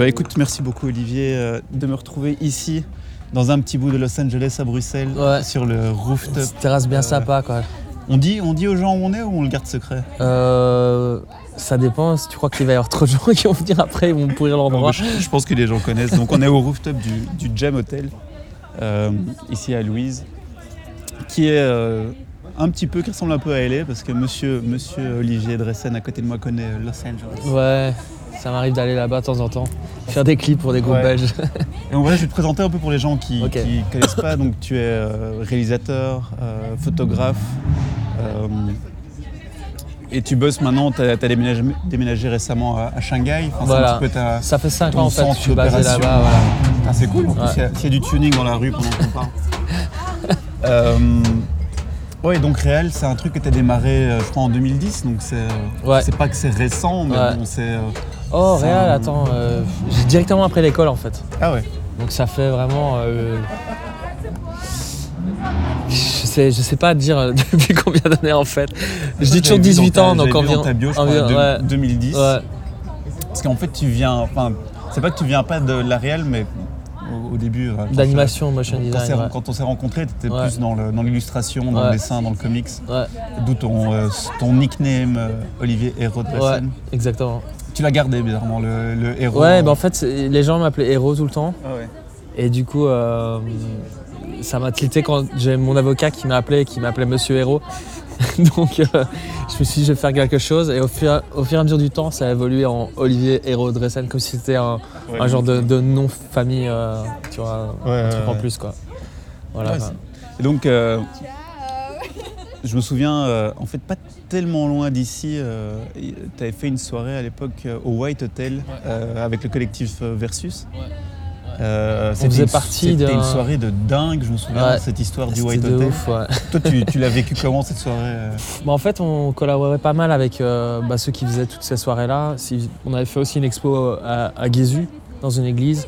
Bah, écoute, merci beaucoup Olivier euh, de me retrouver ici, dans un petit bout de Los Angeles à Bruxelles, Ouais. sur le rooftop. Terrasse bien Euh, sympa quoi. On dit, on dit aux gens où on est ou on le garde secret? Euh, ça dépend, si tu crois qu'il va y avoir trop de gens qui vont venir après, ils vont pourrir l'endroit. je, je pense que les gens connaissent. Donc on est au rooftop du, du Jam Hotel, euh, ici à Louise, qui est un petit peu, qui ressemble un peu à LA, parce que monsieur, monsieur Olivier Dressen à côté de moi connaît Los Angeles. Ouais, ça m'arrive d'aller là-bas de temps en temps, faire des clips pour des groupes Ouais. belges. Et donc voilà, je vais te présenter un peu pour les gens qui ne connaissent pas. Donc tu es euh, réalisateur, euh, photographe. euh, et tu bosses maintenant, tu as, déménagé, déménagé récemment à, à Shanghai. Enfin, Voilà. un petit peu ta- Ça fait 5 Ton ans en fait je suis basé d'opération. là-bas. Voilà. Ah, c'est cool, en plus, Ouais. il y a- s'il y, a du tuning dans la rue pendant qu'on parle. ouais, donc réel, c'est un truc que tu as démarré, je crois, en 2010. Donc c'est Ouais. pas que c'est récent, mais Ouais. bon, c'est. Euh, Oh, Réal, un- attends, euh, directement après l'école en fait. Ah ouais. Donc ça fait vraiment. euh, je, sais, je sais pas dire euh, depuis combien d'années en fait. Je dis toujours J'avais vu 18 dans ta- ans, donc environ. dans ta bio, je crois, environ- de- ouais. 2010. Ouais. Parce qu'en fait, tu viens. Enfin, c'est pas que tu viens pas de la réelle, mais au, au début. euh, D'animation, motion Quand, design. ouais. quand on s'est rencontrés, tu étais plus dans dans l'illustration, dans, Ouais. le dessin, dans le comics. Ouais, D'où ton, euh, ton nickname, euh, Olivier Héros de exactement. Tu l'as gardé, bizarrement, le, le héros. Ouais, bah en fait, les gens m'appelaient héros tout le temps. Ah ouais. Et du coup, euh, ça m'a tilté quand j'ai mon avocat qui m'a appelé, qui m'appelait Monsieur Héros. Donc, euh, je me suis dit, je vais faire quelque chose. Et au fur, au fur et à mesure du temps, ça a évolué en Olivier Héros Dressen, comme si c'était un, Ouais, un genre de, de nom-famille, euh, tu vois, Ouais, un truc ouais, en plus, quoi. Voilà. Et donc, euh, je me souviens, euh, en fait, pas tellement loin d'ici, tu avais fait une soirée à l'époque euh, au White Hotel euh, avec le collectif euh, Versus. Euh, c'était partie C'était une soirée de dingue, je me souviens, Ouais. cette histoire du White de Hotel. ouf, ouais. Toi, tu, tu l'as vécu comment cette soirée euh? Bah, en fait, on collaborait pas mal avec euh, bah, ceux qui faisaient toutes ces soirées-là. On avait fait aussi une expo à, à Guézu, dans une église.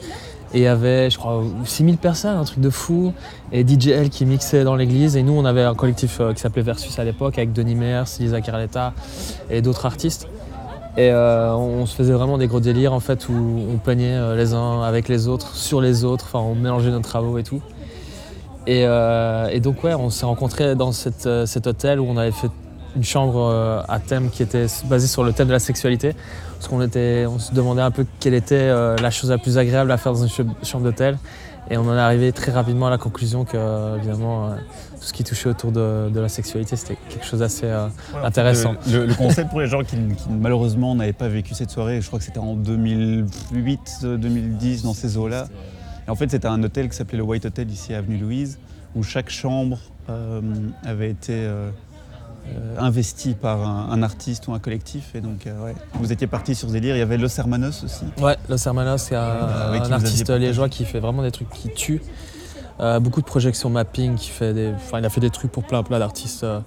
Et il y avait, je crois, 6000 personnes, un truc de fou. Et DJL qui mixait dans l'église. Et nous, on avait un collectif euh, qui s'appelait Versus à l'époque, avec Denis Mers, Lisa Carletta et d'autres artistes. Et euh, on se faisait vraiment des gros délires, en fait, où on peignait euh, les uns avec les autres, sur les autres. Enfin, on mélangeait nos travaux et tout. Et, donc ouais, on s'est rencontrés dans cette, cet hôtel où on avait fait une chambre euh, à thème qui était basée sur le thème de la sexualité. Parce qu'on était, on se demandait un peu quelle était euh, la chose la plus agréable à faire dans une ch- chambre d'hôtel. Et on en est arrivé très rapidement à la conclusion que, euh, évidemment, tout ce qui touchait autour de, de la sexualité, c'était quelque chose d'assez euh, intéressant. Le, le- le concept pour les gens qui, qui, malheureusement n'avaient pas vécu cette soirée, je crois que c'était en 2008-2010 dans ces eaux-là. Et en fait, c'était un hôtel qui s'appelait le White Hotel ici à Avenue Louise, où chaque chambre euh, avait été euh, euh, investie par un, un artiste ou un collectif. Et donc, euh, ouais, vous étiez parti sur ce délire. Il y avait Los Hermanos aussi. Ouais, Los Hermanos, c'est un, un artiste liégeois qui fait vraiment des trucs qui tuent. Euh, beaucoup de projections mapping, qui fait des, enfin, il a fait des trucs pour plein plein d'artistes euh,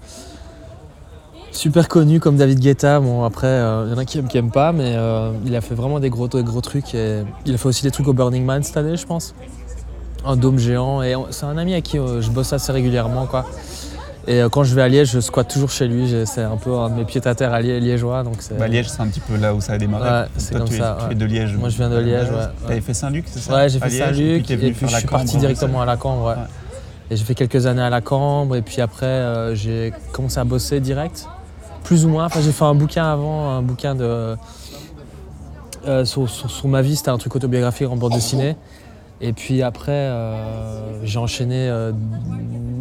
super connus comme David Guetta. Bon après, euh, il y en a qui aiment, qui aiment pas, mais euh, il a fait vraiment des gros, des gros trucs. Et il a fait aussi des trucs au Burning Man cette année, je pense. Un dôme géant. Et c'est un ami à qui euh, je bosse assez régulièrement, quoi. Et euh, quand je vais à Liège, je squatte toujours chez lui. C'est un peu un de mes pieds à terre à Lié- liégeois, donc. Bah, Liège, c'est un petit peu là où ça a démarré. Ouais, c'est Toi, comme tu es, tu de Liège. Moi, je viens de Liège, ouais, Tu avais fait Saint-Luc, c'est ça Ouais, j'ai fait Liège, Saint-Luc puis t'es et puis je suis parti en directement à la Cambre. Ouais. Et j'ai fait quelques années à la Cambre et puis après euh, j'ai commencé à bosser direct, plus ou moins. Enfin, j'ai fait un bouquin avant, un bouquin de euh, sur, sur- sur ma vie, c'était un truc autobiographique en bande dessinée. Et puis après, euh, j'ai enchaîné euh,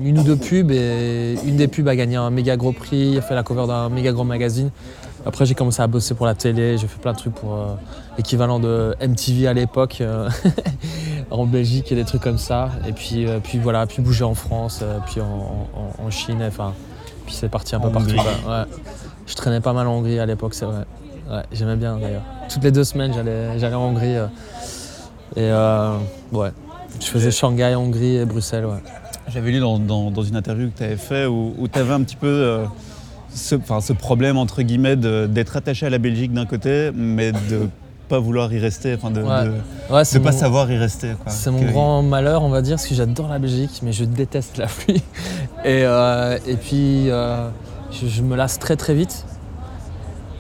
une ou deux pubs et une des pubs a gagné un méga gros prix, a fait la cover d'un méga gros magazine. Après, j'ai commencé à bosser pour la télé, j'ai fait plein de trucs pour euh, l'équivalent de MTV à l'époque euh, en Belgique et des trucs comme ça. Et puis, euh, puis voilà, puis bouger en France, euh, puis en, en- en Chine, enfin, puis c'est parti un peu partout. Ouais. Je traînais pas mal en Hongrie à l'époque, c'est vrai. Ouais, J'aimais bien d'ailleurs. Toutes les deux semaines, j'allais j'allais en Hongrie. Et euh, ouais, je faisais Shanghai, Hongrie et Bruxelles. Ouais. J'avais lu dans, dans- dans une interview que tu avais fait où, tu avais un petit peu euh, ce, ce problème, entre guillemets, d'être attaché à la Belgique d'un côté, mais de pas vouloir y rester, enfin de ne Ouais. Pas savoir y rester. C'est mon Que- grand malheur, on va dire, parce que j'adore la Belgique, mais je déteste la pluie. Et, euh, et puis, euh, je, je me lasse très très vite.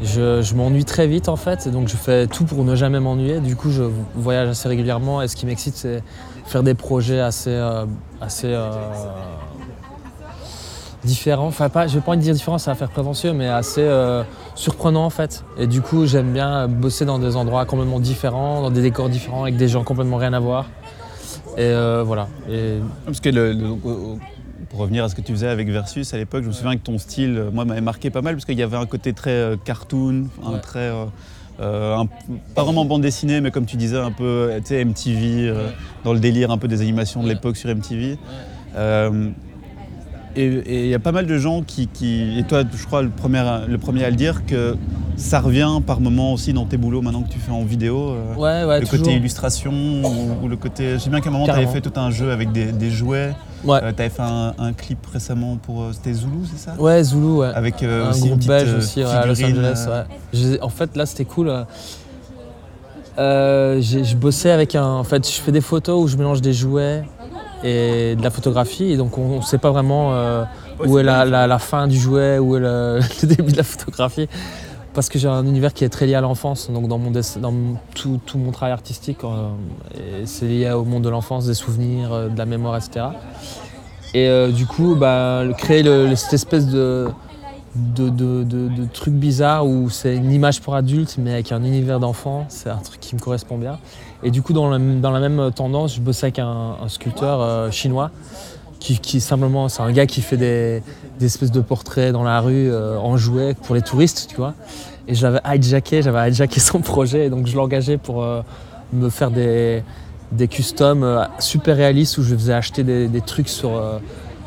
Je, m'ennuie très vite en fait, donc je fais tout pour ne jamais m'ennuyer. Du coup, je voyage assez régulièrement et ce qui m'excite, c'est faire des projets assez, euh, assez euh, différents. Enfin, pas, je vais pas envie dire différents, ça va faire prétentieux, mais assez euh, surprenant en fait. Et du coup, j'aime bien bosser dans des endroits complètement différents, dans des décors différents, avec des gens complètement rien à voir. Et euh, voilà. Et Parce que le- pour revenir à ce que tu faisais avec Versus à l'époque, je me souviens que ton style, euh, moi, m'avait marqué pas mal parce qu'il y avait un côté très euh, cartoon, un très. euh, un- pas vraiment bande dessinée, mais comme tu disais, un peu MTV, euh, dans le délire un peu des animations de l'époque sur MTV. Euh, et il y a pas mal de gens qui, qui- Et toi, je crois, le premier, le premier à le dire, que ça revient par moments aussi dans tes boulots maintenant que tu fais en vidéo. euh, ouais, ouais, le toujours. côté illustration ou, ou le côté. Je sais bien qu'à un moment, tu avais fait tout un jeu avec des, des jouets. Ouais. tu avais fait un, un clip récemment pour. euh, C'était Zulu, c'est ça? Ouais, Zulu, ouais. Avec euh, un aussi groupe belge euh, aussi à Los Angeles. euh, ouais. En fait, là, c'était cool. euh, euh, je bossais avec un. En fait, je fais des photos où je mélange des jouets et de la photographie. Et donc, on ne sait pas vraiment euh, où est la, magnifique. la- la fin du jouet, où est le, le début de la photographie. Parce que j'ai un univers qui est très lié à l'enfance. Donc, dans, mon dans tout, tout mon travail artistique, euh, c'est lié au monde de l'enfance, des souvenirs, euh, de la mémoire, etc. Et du coup, bah, créer le- cette espèce de, de, de, de- de truc bizarre où c'est une image pour adultes mais avec un univers d'enfant, c'est un truc qui me correspond bien. Et du coup, dans la, même tendance, je bossais avec un, sculpteur euh, chinois qui, simplement, c'est un gars qui fait des, espèces de portraits dans la rue euh, en jouet pour les touristes, tu vois. Et j'avais hijacké, j'avais hijacké son projet, et donc je l'engageais pour euh, me faire des, des customs super réalistes où je faisais acheter des, des trucs sur,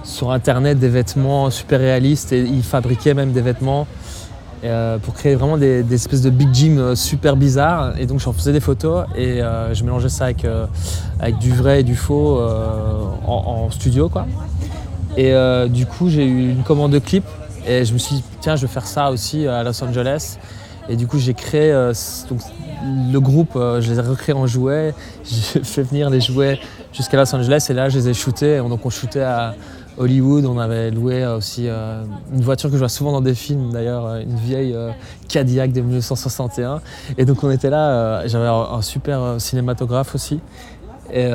sur internet, des vêtements super réalistes, et il fabriquait même des vêtements euh, pour créer vraiment des, espèces de big gym euh, super bizarres. Et donc j'en faisais des photos et euh, je mélangeais ça avec, euh, avec du vrai et du faux en, studio. Quoi. Et du coup j'ai eu une commande de clip et je me suis dit tiens je vais faire ça aussi à Los Angeles. Et du coup j'ai créé donc, le groupe, je les ai recréés en jouets, j'ai fait venir les jouets jusqu'à Los Angeles et là je les ai shootés. Donc on shootait à Hollywood, on avait loué euh, aussi euh, une voiture que je vois souvent dans des films d'ailleurs, euh, une vieille euh, Cadillac de 1961. Et donc on était là, euh, j'avais un, super cinématographe aussi. Et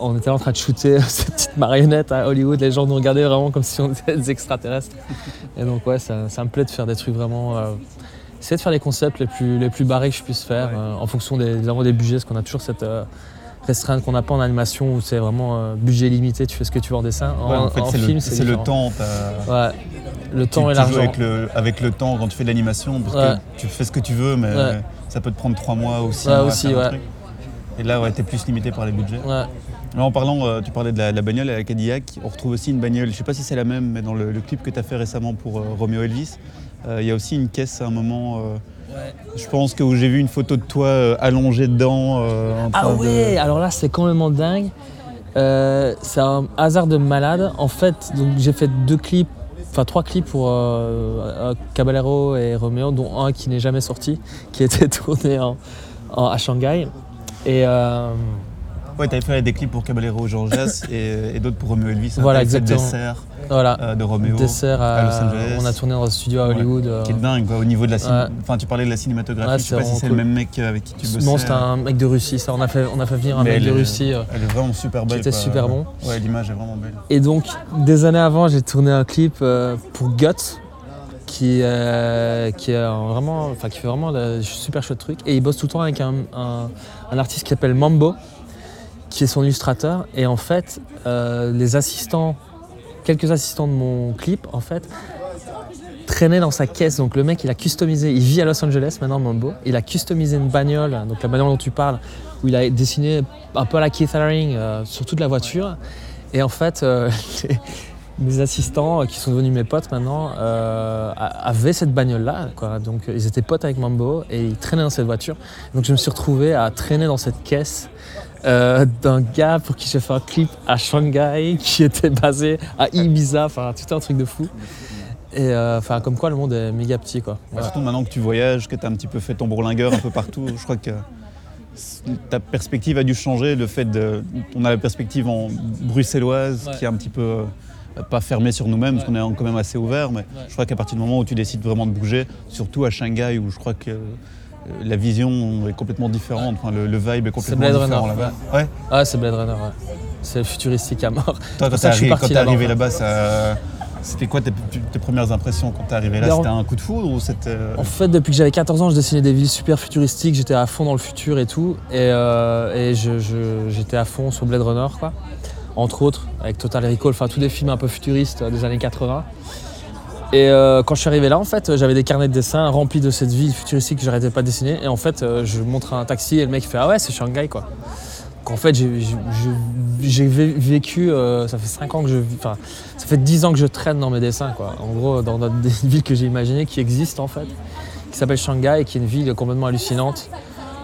on était là en train de shooter cette petite marionnette à Hollywood. Les gens nous regardaient vraiment comme si on était des extraterrestres. Et donc ouais, ça, ça me plaît de faire des trucs vraiment... essayer de faire les concepts les plus, les plus barrés que je puisse faire Ouais. en fonction des, des budgets, parce qu'on a toujours cette restreinte qu'on n'a pas en animation où c'est vraiment euh, budget limité, tu fais ce que tu veux en dessin. En, ouais, en fait, en c'est film, le, c'est temps. Ouais, le temps et tu joues l'argent. avec le, avec le temps quand tu fais de l'animation, parce Ouais. que tu fais ce que tu veux, mais Ouais. ça peut te prendre trois mois ou six mois aussi, un truc. Et là, ouais, t'es plus limité par les budgets. Ouais. Là, en parlant, euh, tu parlais de la, la bagnole à la Cadillac. On retrouve aussi une bagnole, je sais pas si c'est la même, mais dans le, le clip que tu as fait récemment pour euh, Romeo Elvis, il y a aussi une caisse à un moment. Je pense que j'ai vu une photo de toi euh, allongé dedans. euh, en Ah train de- ouais, alors là c'est complètement dingue. Euh, c'est un hasard de malade. En fait, donc j'ai fait deux clips, enfin trois clips pour euh, Caballero et Romeo, dont un qui n'est jamais sorti, qui était tourné en, en- à Shanghai. Et Ouais, t'avais fait des clips pour Caballero Georges et, et d'autres pour Romeo Elvis. Voilà, exactement. Dessert voilà, euh, de Roméo. dessert à, à Los Angeles. On a tourné dans un studio à Hollywood. euh, Qui est dingue quoi, au niveau de la cin- Ouais. Enfin, tu parlais de la cinématographie. Ouais, je sais pas si c'est cool. le même mec avec qui tu bossais. non, c'était un mec de Russie, ça. On a fait, on a fait venir un Mais mec de est- Russie. euh, Elle est vraiment super belle. était quoi. super bon. Ouais, l'image est vraiment belle. Et donc, des années avant, j'ai tourné un clip euh, pour Guts, qui, euh, qui, est vraiment, enfin, qui fait vraiment de super chouette trucs. Et il bosse tout le temps avec un, un- un artiste qui s'appelle Mambo, qui est son illustrateur. Et en fait, euh, les assistants, quelques assistants de mon clip, en fait, traînaient dans sa caisse. Donc le mec, il a customisé, il vit à Los Angeles maintenant, Mambo. Il a customisé une bagnole, donc la bagnole dont tu parles, où il a dessiné un peu à la Keith Haring euh, sur toute la voiture. Et en fait, euh, mes assistants, euh, qui sont devenus mes potes maintenant, euh, avaient cette bagnole-là. Donc euh, ils étaient potes avec Mambo et ils traînaient dans cette voiture. Donc je me suis retrouvé à traîner dans cette caisse euh, d'un gars pour qui j'ai fait un clip à Shanghai, qui était basé à Ibiza, enfin tout un truc de fou. Et euh, enfin comme quoi le monde est méga petit quoi. Ouais, Ouais. Surtout maintenant que tu voyages, que tu as un petit peu fait ton bourlingueur un peu partout, je crois que ta perspective a dû changer. Le fait de. On a la perspective en bruxelloise Ouais. qui est un petit peu. euh, pas fermé sur nous-mêmes, parce qu'on est quand même assez ouvert, mais je crois qu'à partir du moment où tu décides vraiment de bouger, surtout à Shanghai, où je crois que la vision est complètement différente, enfin, le, le vibe est complètement Blade différent là-bas. Ouais. Ah, c'est Blade Runner, ouais. C'est futuristique à mort. Toi, quand t'es arrivé fait. là-bas, ça- c'était quoi tes, tes premières impressions quand t'es arrivé là? C'était un coup de foudre ou c'était... euh, En fait, depuis que j'avais 14 ans, je dessinais des villes super futuristiques, j'étais à fond dans le futur et tout. Et, euh, et j'étais à fond sur Blade Runner, quoi. Entre autres, avec Total Recall, enfin tous des films un peu futuristes euh, des années 80. Et euh, quand je suis arrivé là, en fait, j'avais des carnets de dessin remplis de cette ville futuristique que j'arrêtais pas de dessiner. Et en fait, euh, je montre un taxi et le mec fait Ah ouais, c'est Shanghai, quoi. Donc en fait, j'ai- j'ai j'ai vé- vécu, euh, ça fait 5 ans que je enfin, ça fait 10 ans que je traîne dans mes dessins, quoi. En gros, dans, des villes que j'ai imaginées qui existent, en fait qui s'appelle Shanghai et qui est une ville complètement hallucinante,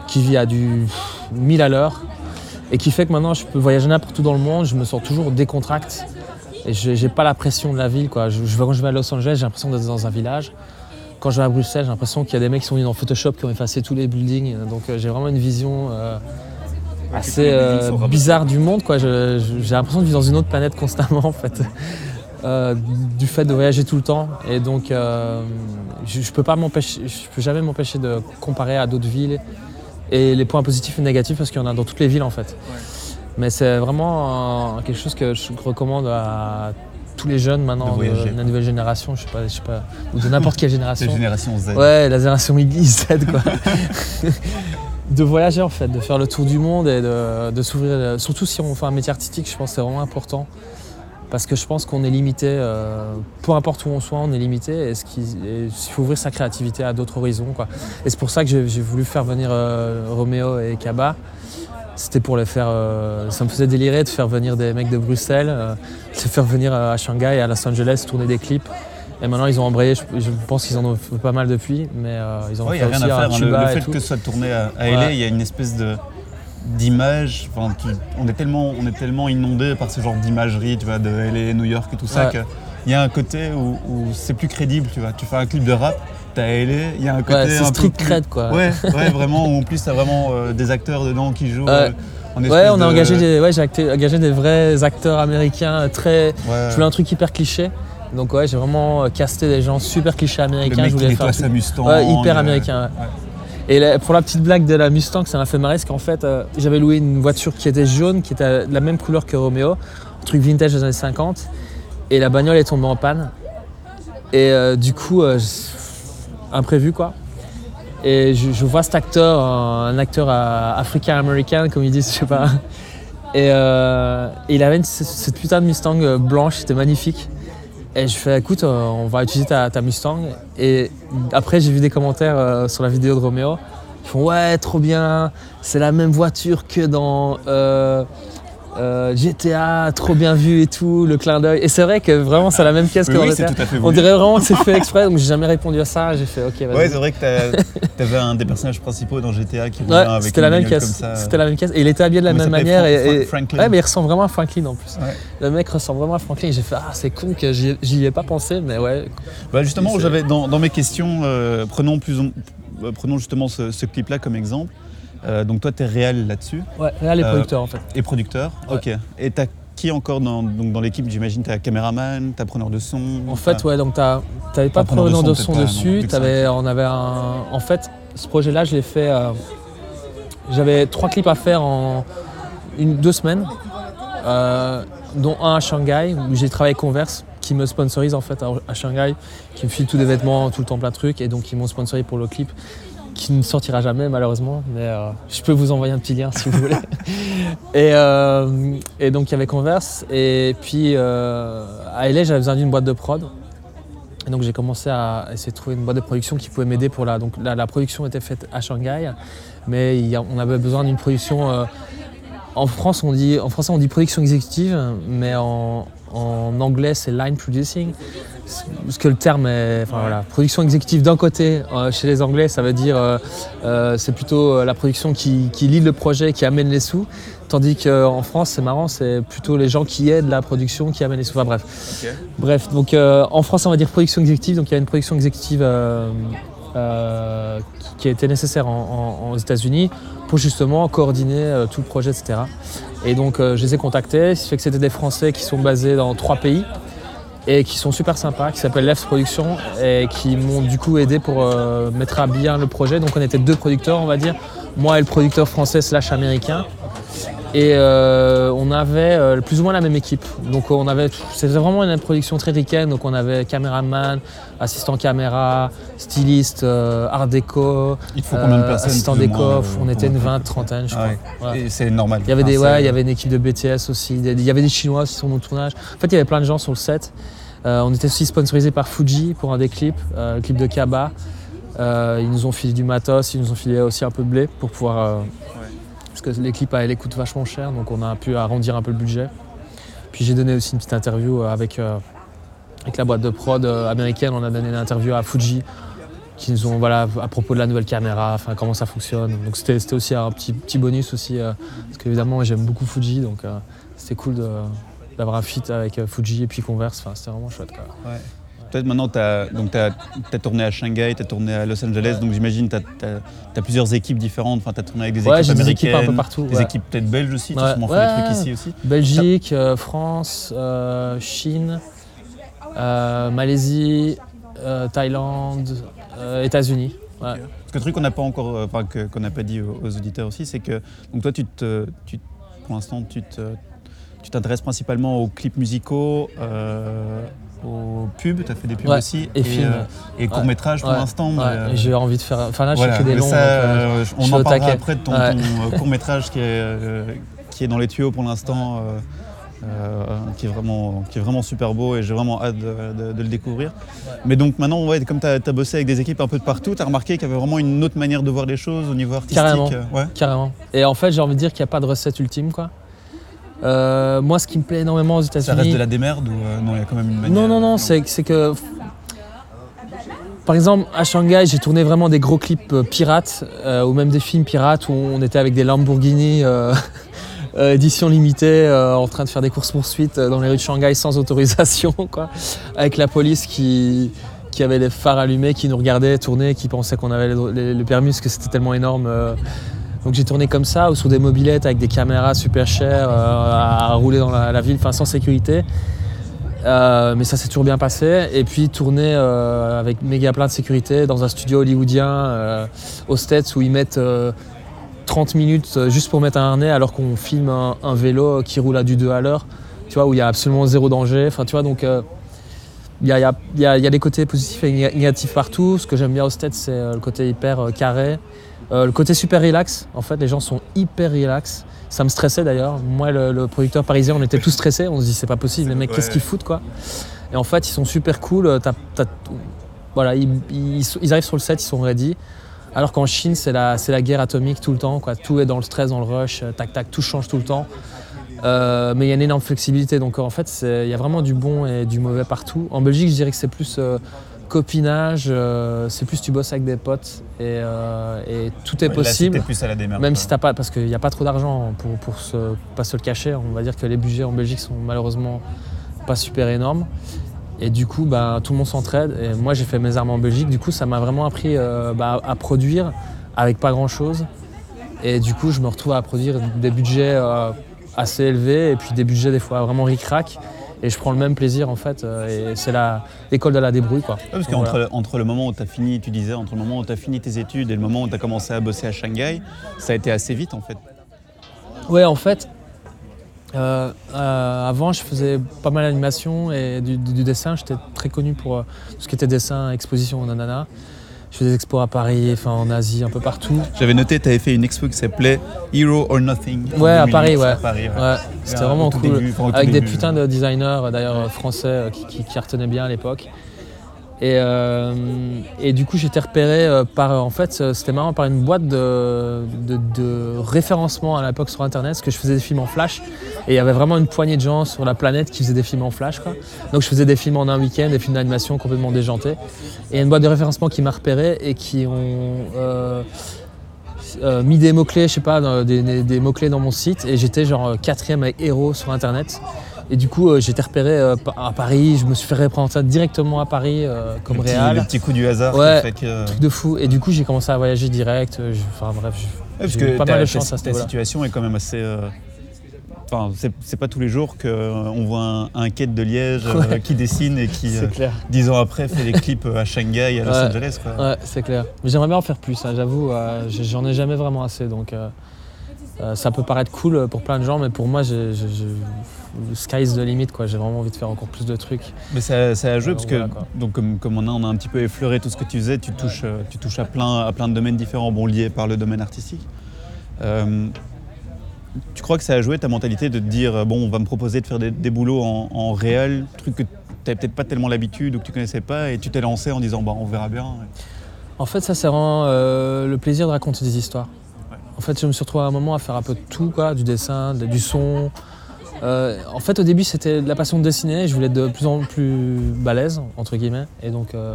qui vit à du 1000 à l'heure et qui fait que maintenant je peux voyager n'importe où dans le monde, je me sens toujours décontracté et je j'ai pas la pression de la ville. Quoi. Je, quand je vais à Los Angeles, j'ai l'impression d'être dans un village. Quand je vais à Bruxelles, j'ai l'impression qu'il y a des mecs qui sont venus dans Photoshop qui ont effacé tous les buildings. Donc euh, j'ai vraiment une vision euh, assez euh, bizarre du monde. Quoi. J'ai l'impression de vivre dans une autre planète constamment en fait. Euh, du fait de voyager tout le temps et donc euh, je, je peux pas m'empêcher je peux jamais m'empêcher de comparer à d'autres villes et les points positifs et négatifs parce qu'il y en a dans toutes les villes en fait mais c'est vraiment euh, quelque chose que je recommande à tous les jeunes maintenant De la nouvelle génération je sais pas, je sais pas ou de n'importe quelle génération génération Z. Ouais, la génération Z, quoi. de voyager, en fait, de faire le tour du monde et de, de s'ouvrir. Surtout si on fait un métier artistique, je pense que c'est vraiment important. Parce que je pense qu'on est limité, euh, peu importe où on soit, on est limité. Et ce qui- et il faut ouvrir sa créativité à d'autres horizons. Quoi. Et c'est pour ça que j'ai j'ai voulu faire venir euh, Roméo et Kaba. C'était pour les faire. euh, ça me faisait délirer de faire venir des mecs de Bruxelles, euh, de les faire venir à Shanghai et à Los Angeles tourner des clips. Et maintenant, ils ont embrayé. Je, je pense qu'ils en ont fait pas mal depuis, mais euh, ils ont Il n'y fait a rien aussi à faire. hein. Le, et fait tout. que ce soit tourné à, à LA, Ouais. il y a une espèce de d'image. Enfin, on est tellement, on est tellement inondé par ce genre d'imagerie, tu vois, de LA, New York et tout ça, Ouais. qu'il y a un côté où, où c'est plus crédible, tu vois. Tu fais un clip de rap, t'as LA, il y a un côté Ouais, c'est un street plus- cred, quoi. Ouais, ouais, vraiment. où en plus, t'as vraiment euh, des acteurs dedans qui jouent. Ouais. euh, en Ouais, espèce on a de- engagé des, ouais, j'ai engagé des vrais acteurs américains très. Ouais. Je voulais un truc hyper cliché. Donc ouais, j'ai vraiment euh, casté des gens super clichés Le américains. mec je qui voulais faire sa truc- Mustang. Ouais, hyper euh, américain. ouais. Et la- pour la petite blague de la Mustang, ça m'a fait marrer, parce qu'en fait, euh, j'avais loué une voiture qui était jaune, qui était de la même couleur que Romeo, un truc vintage des années 50, et la bagnole est tombée en panne. Et euh, du coup, euh, imprévu quoi. Et je, vois cet acteur, un, acteur euh, africain-américain, comme ils disent, je sais pas. Et euh, il avait cette putain de Mustang euh, blanche, c'était magnifique. Et je fais, écoute, on va utiliser ta, ta Mustang. Et après, j'ai vu des commentaires sur la vidéo de Roméo. Ils font, ouais, trop bien, c'est la même voiture que dans euh, GTA, trop bien vu et tout, le clin d'œil. Et c'est vrai que vraiment, c'est la même Oui, que dans oui, GTA. c'est tout à fait On dirait vraiment que c'est fait exprès, donc j'ai jamais répondu à ça. J'ai fait, ok, vas-y. Ouais, c'est vrai que tu avais un des personnages principaux dans GTA qui Ouais, avec c'était la même caisse. C'était la même caisse. Et il était habillé de la Comment même manière. Et, Ouais, mais il ressemble vraiment à Franklin en plus. Ouais. Le mec ressemble vraiment à Franklin. Et j'ai fait, ah, c'est con que j'y j'y ai pas pensé, mais ouais. Bah justement, j'avais dans, dans mes questions, euh, prenons, plus, euh, prenons justement ce, ce clip-là comme exemple. Euh, donc toi, tu es réel là-dessus Ouais, là, les Euh, producteurs en fait. et producteur. Ouais. Ok. Et tu qui encore dans, donc dans l'équipe J'imagine tu as caméraman, tu as preneur de son. En fait, t'as- ouais, donc t'as- t'avais pas preneur de son, dessus. t'avais- on avait un. En fait, ce projet-là, je l'ai fait. euh, J'avais trois clips à faire en une, deux semaines, euh, dont un à Shanghai où j'ai travaillé avec Converse qui me sponsorise en fait à, à Shanghai, qui me file tous les vêtements, tout le temps plein de trucs, et donc ils m'ont sponsorisé pour le clip qui ne sortira jamais malheureusement, mais euh, je peux vous envoyer un petit lien si vous voulez. Et, euh, et donc il y avait Converse, et puis euh, à LA j'avais besoin d'une boîte de prod. Et donc j'ai commencé à essayer de trouver une boîte de production qui pouvait m'aider pour la. Donc la, la production était faite à Shanghai, mais il y a- on avait besoin d'une production. en France on dit en français on dit production exécutive, mais en, en anglais c'est line producing. Parce que le terme est. Enfin voilà, production exécutive d'un côté, euh, chez les Anglais, ça veut dire euh, euh, c'est plutôt la production qui, qui lead le projet, qui amène les sous. Tandis qu'en France, c'est marrant, c'est plutôt les gens qui aident la production, qui amènent les sous. Enfin bref. Bref, donc en France, on va dire production exécutive. Donc il y a une production exécutive qui, qui a été nécessaire en- aux États-Unis pour justement coordonner euh, tout le projet, etc. Et donc euh, je les ai contactés. Ce fait que c'était des Français qui sont basés dans trois pays. et qui sont super sympas, qui s'appellent Left Production et qui m'ont du coup aidé pour euh, mettre à bien le projet. Donc on était deux producteurs, on va dire, moi et le producteur français slash américain. Et euh, on avait euh, plus ou moins la même équipe. Donc on avait, c'était vraiment une production très ricaine. Donc on avait caméraman, assistant caméra, styliste, euh, art déco, Il faut combien de personnes assistant déco. moins, euh, on était une pour- vingt, trentaine, je Ah crois. ouais. Et c'est normal. Il y avait des, Enfin, ouais, il y avait une équipe de BTS aussi. des- Il y avait des Chinois aussi sur mon tournage. En fait, il y avait plein de gens sur le set. Euh, on était aussi sponsorisé par Fuji pour un des clips, euh, le clip de Kaba. Euh, ils nous ont filé du matos, ils nous ont filé aussi un peu de blé pour pouvoir. Parce que les clips, elles coûtent vachement cher, donc on a pu arrondir un peu le budget. Puis j'ai donné aussi une petite interview euh, avec, euh, avec la boîte de prod euh, américaine. On a donné une interview à Fuji qui nous ont voilà à propos de la nouvelle caméra, comment ça fonctionne. Donc c'était aussi un petit, petit bonus aussi parce qu'évidemment j'aime beaucoup Fuji donc c'était cool d'avoir un feat avec Fuji et puis Converse. Enfin c'était vraiment chouette quoi. Peut-être maintenant, tu as, tourné à Shanghai, tu as tourné à Los Angeles, donc j'imagine que tu as, plusieurs équipes différentes. Enfin, tu as tourné avec des Ouais, équipes j'ai des américaines, équipes un peu partout, des ouais. équipes peut-être belges aussi. Tu as sûrement fait des trucs ici aussi. Belgique, euh, France, euh, Chine, euh, Malaisie, Thaïlande, États-Unis. Ouais. Parce que le truc qu'on n'a pas encore, enfin, qu'on n'a pas dit aux, aux auditeurs aussi, c'est que donc toi, tu te, tu, pour l'instant, tu t'intéresses principalement aux clips musicaux, aux pubs. Tu as fait des pubs Ouais, aussi et films. euh, et courts métrages pour l'instant. euh, J'ai envie de faire. Enfin là, voilà, je fais des longs. ça, donc, euh, euh, je on en parlera taquet. après de ton, Ouais. court métrage qui est, euh, qui est dans les tuyaux pour l'instant. euh, euh, qui, est vraiment, qui est vraiment super beau et j'ai vraiment hâte de, de- de le découvrir. Mais donc maintenant, ouais, comme tu as, bossé avec des équipes un peu de partout, tu as remarqué qu'il y avait vraiment une autre manière de voir les choses au niveau artistique Carrément. euh, ouais. Carrément. Et en fait, j'ai envie de dire qu'il n'y a pas de recette ultime, quoi. Euh, moi, ce qui me plaît énormément aux Ça reste États-Unis. de la démerde ou euh, non, il y a quand même une manière Non, non, non, c'est que. Par exemple, à Shanghai, j'ai tourné vraiment des gros clips euh, pirates, euh, ou même des films pirates où on était avec des Lamborghini édition limitée, en train de faire des courses-poursuites dans les rues de Shanghai sans autorisation, quoi. Avec la police qui, qui avait les phares allumés, qui nous regardait tourner, qui pensait qu'on avait le permis parce que c'était tellement énorme. Donc j'ai tourné comme ça, ou sur des mobilettes avec des caméras super chères, euh, à rouler dans la, ville, enfin sans sécurité. Euh, mais ça s'est toujours bien passé. Et puis tourner euh, avec méga plein de sécurité dans un studio hollywoodien aux States où ils mettent euh, 30 minutes juste pour mettre un harnais alors qu'on filme un, vélo qui roule à du 2 à l'heure, tu vois, où il y a absolument zéro danger. Enfin, tu vois, donc il y, y a- des côtés positifs et néga- négatifs partout. Ce que j'aime bien aux States, c'est le côté hyper carré. Euh, le côté super relax, en fait, les gens sont hyper relax. Ça me stressait d'ailleurs. Moi, le, le producteur parisien, on était tous stressés. On se dit, c'est pas possible, les mecs, qu'est-ce qu'ils foutent, quoi. Et en fait, ils sont super cool. Euh, voilà, ils, ils- ils arrivent sur le set, ils sont ready. Alors qu'en Chine, c'est la, guerre atomique tout le temps. Quoi. Tout est dans le stress, dans le rush, euh, tac, tac, tout change tout le temps. Euh, mais il y a une énorme flexibilité. Donc en fait, il y a vraiment du bon et du mauvais partout. En Belgique, je dirais que c'est plus euh, copinage, euh, c'est plus tu bosses avec des potes et, euh, et tout est Là, possible. c'était plus à la démerde. Même si t'as pas, parce qu'il n'y a pas trop d'argent pour, pour se, pas se le cacher. On va dire que les budgets en Belgique sont malheureusement pas super énormes. Et du coup, bah, tout le monde s'entraide. Et moi, j'ai fait mes armes en Belgique. Du coup, ça m'a vraiment appris euh, bah, à produire avec pas grand chose. Et du coup, je me retrouve à produire des budgets assez élevés et puis des budgets des fois vraiment ric-rac. Et je prends le même plaisir en fait. euh, et c'est l'école de la débrouille quoi. Ouais, parce qu'entre voilà. entre le moment où tu as fini, tu disais, entre le moment où tu as fini tes études et le moment où tu as commencé à bosser à Shanghai, ça a été assez vite en fait. Ouais, en fait, euh, euh, avant, je faisais pas mal d'animation et du, du- du dessin. J'étais très connu pour euh, tout ce qui était dessin, exposition, nanana. Je faisais des expos à Paris, enfin en Asie, un peu partout. J'avais noté, tu avais fait une expo qui s'appelait Hero or Nothing. Ouais, à 2008, Paris, ouais. Paris, ouais. Ouais, c'était vraiment cool. début, enfin, Avec des putains de designers, euh, d'ailleurs euh, français, euh, qui, qui, qui retenaient bien à l'époque. Et, euh, et du coup, j'étais repéré euh, par, en fait, euh, c'était marrant, par une boîte de, référencement à l'époque sur Internet, parce que je faisais des films en flash. Et il y avait vraiment une poignée de gens sur la planète qui faisaient des films en flash. Quoi. Donc je faisais des films en un week-end, des films d'animation complètement déjantés. Et une boîte de référencement qui m'a repéré et qui ont mis des mots-clés, je sais pas, des, mots-clés dans mon site. Et j'étais genre quatrième héros sur Internet. Et du coup, euh, j'étais repéré euh, pa- à Paris. Je me suis fait représenter directement à Paris euh, comme le petit, réal. le petit coup du hasard Ouais. fait que. Truc de fou. Et du coup, j'ai commencé à voyager direct. euh, Enfin bref, je- Ouais, parce j'ai eu que pas ta, mal de ta- chance à ce ta niveau-là. situation est quand même assez. euh, enfin, c'est, c'est pas tous les jours qu'on voit un, un quête de Liège euh, Ouais. qui dessine et qui, euh, clair. dix ans après, fait des clips à Shanghai, à Los Ouais. Angeles. Quoi. Ouais, c'est clair. Mais j'aimerais bien en faire plus, hein, j'avoue. euh, j'ai- J'en ai jamais vraiment assez. Donc euh, euh, ça peut paraître cool pour plein de gens, mais pour moi, j'ai, j'ai- j'ai- le sky is the limit. Quoi. J'ai vraiment envie de faire encore plus de trucs. Mais a joué Euh, parce voilà, que, quoi. donc, comme, comme on, a, on a un petit peu effleuré tout ce que tu faisais, tu touches, euh, tu touches à, plein, à plein de domaines différents, bon, liés par le domaine artistique. Euh, tu crois que ça a joué ta mentalité de te dire, euh, bon, on va me proposer de faire des, des boulots en, en réel, truc que tu n'avais peut-être pas tellement l'habitude ou que tu connaissais pas, et tu t'es lancé en disant, bah, on verra bien. En fait, ça, c'est vraiment euh, le plaisir de raconter des histoires. En fait, je me suis retrouvé à un moment à faire un peu de tout, quoi, du dessin, de- du son. Euh, en fait, au début, c'était de la passion de dessiner. Je voulais être de plus en plus balèze, entre guillemets. Et donc, euh,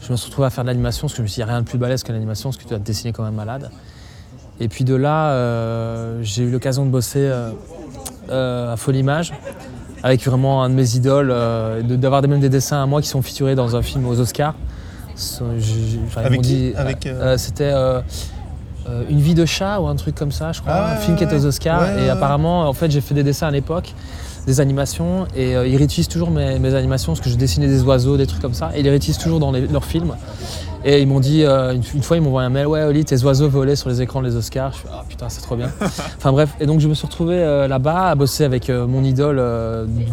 je me suis retrouvé à faire de l'animation, parce que je me suis dit, il n'y a rien de plus balèze que l'animation, parce que tu dois te dessiner comme un malade. Et puis de là, euh, j'ai eu l'occasion de bosser à Folimage, avec vraiment un de mes idoles, d'avoir même des dessins à moi qui sont featurés dans un film aux Oscars. Enfin, Avec dit- Avec, C'était euh, Une vie de chat ou un truc comme ça, je crois. Ah un film qui était aux Oscars. ouais, ouais, et apparemment, en fait, j'ai fait des dessins à l'époque, des animations. Et euh, ils réutilisent toujours mes, mes animations, parce que je dessinais des oiseaux, des trucs comme ça. Et ils les réutilisent toujours dans les- leurs films. Et ils m'ont dit, euh, une, une fois, ils m'ont envoyé un mail Ouais, Oli, tes oiseaux volaient sur les écrans des Oscars. Je suis Ah putain, c'est trop bien. enfin bref, et donc je me suis retrouvé là-bas à bosser avec mon idole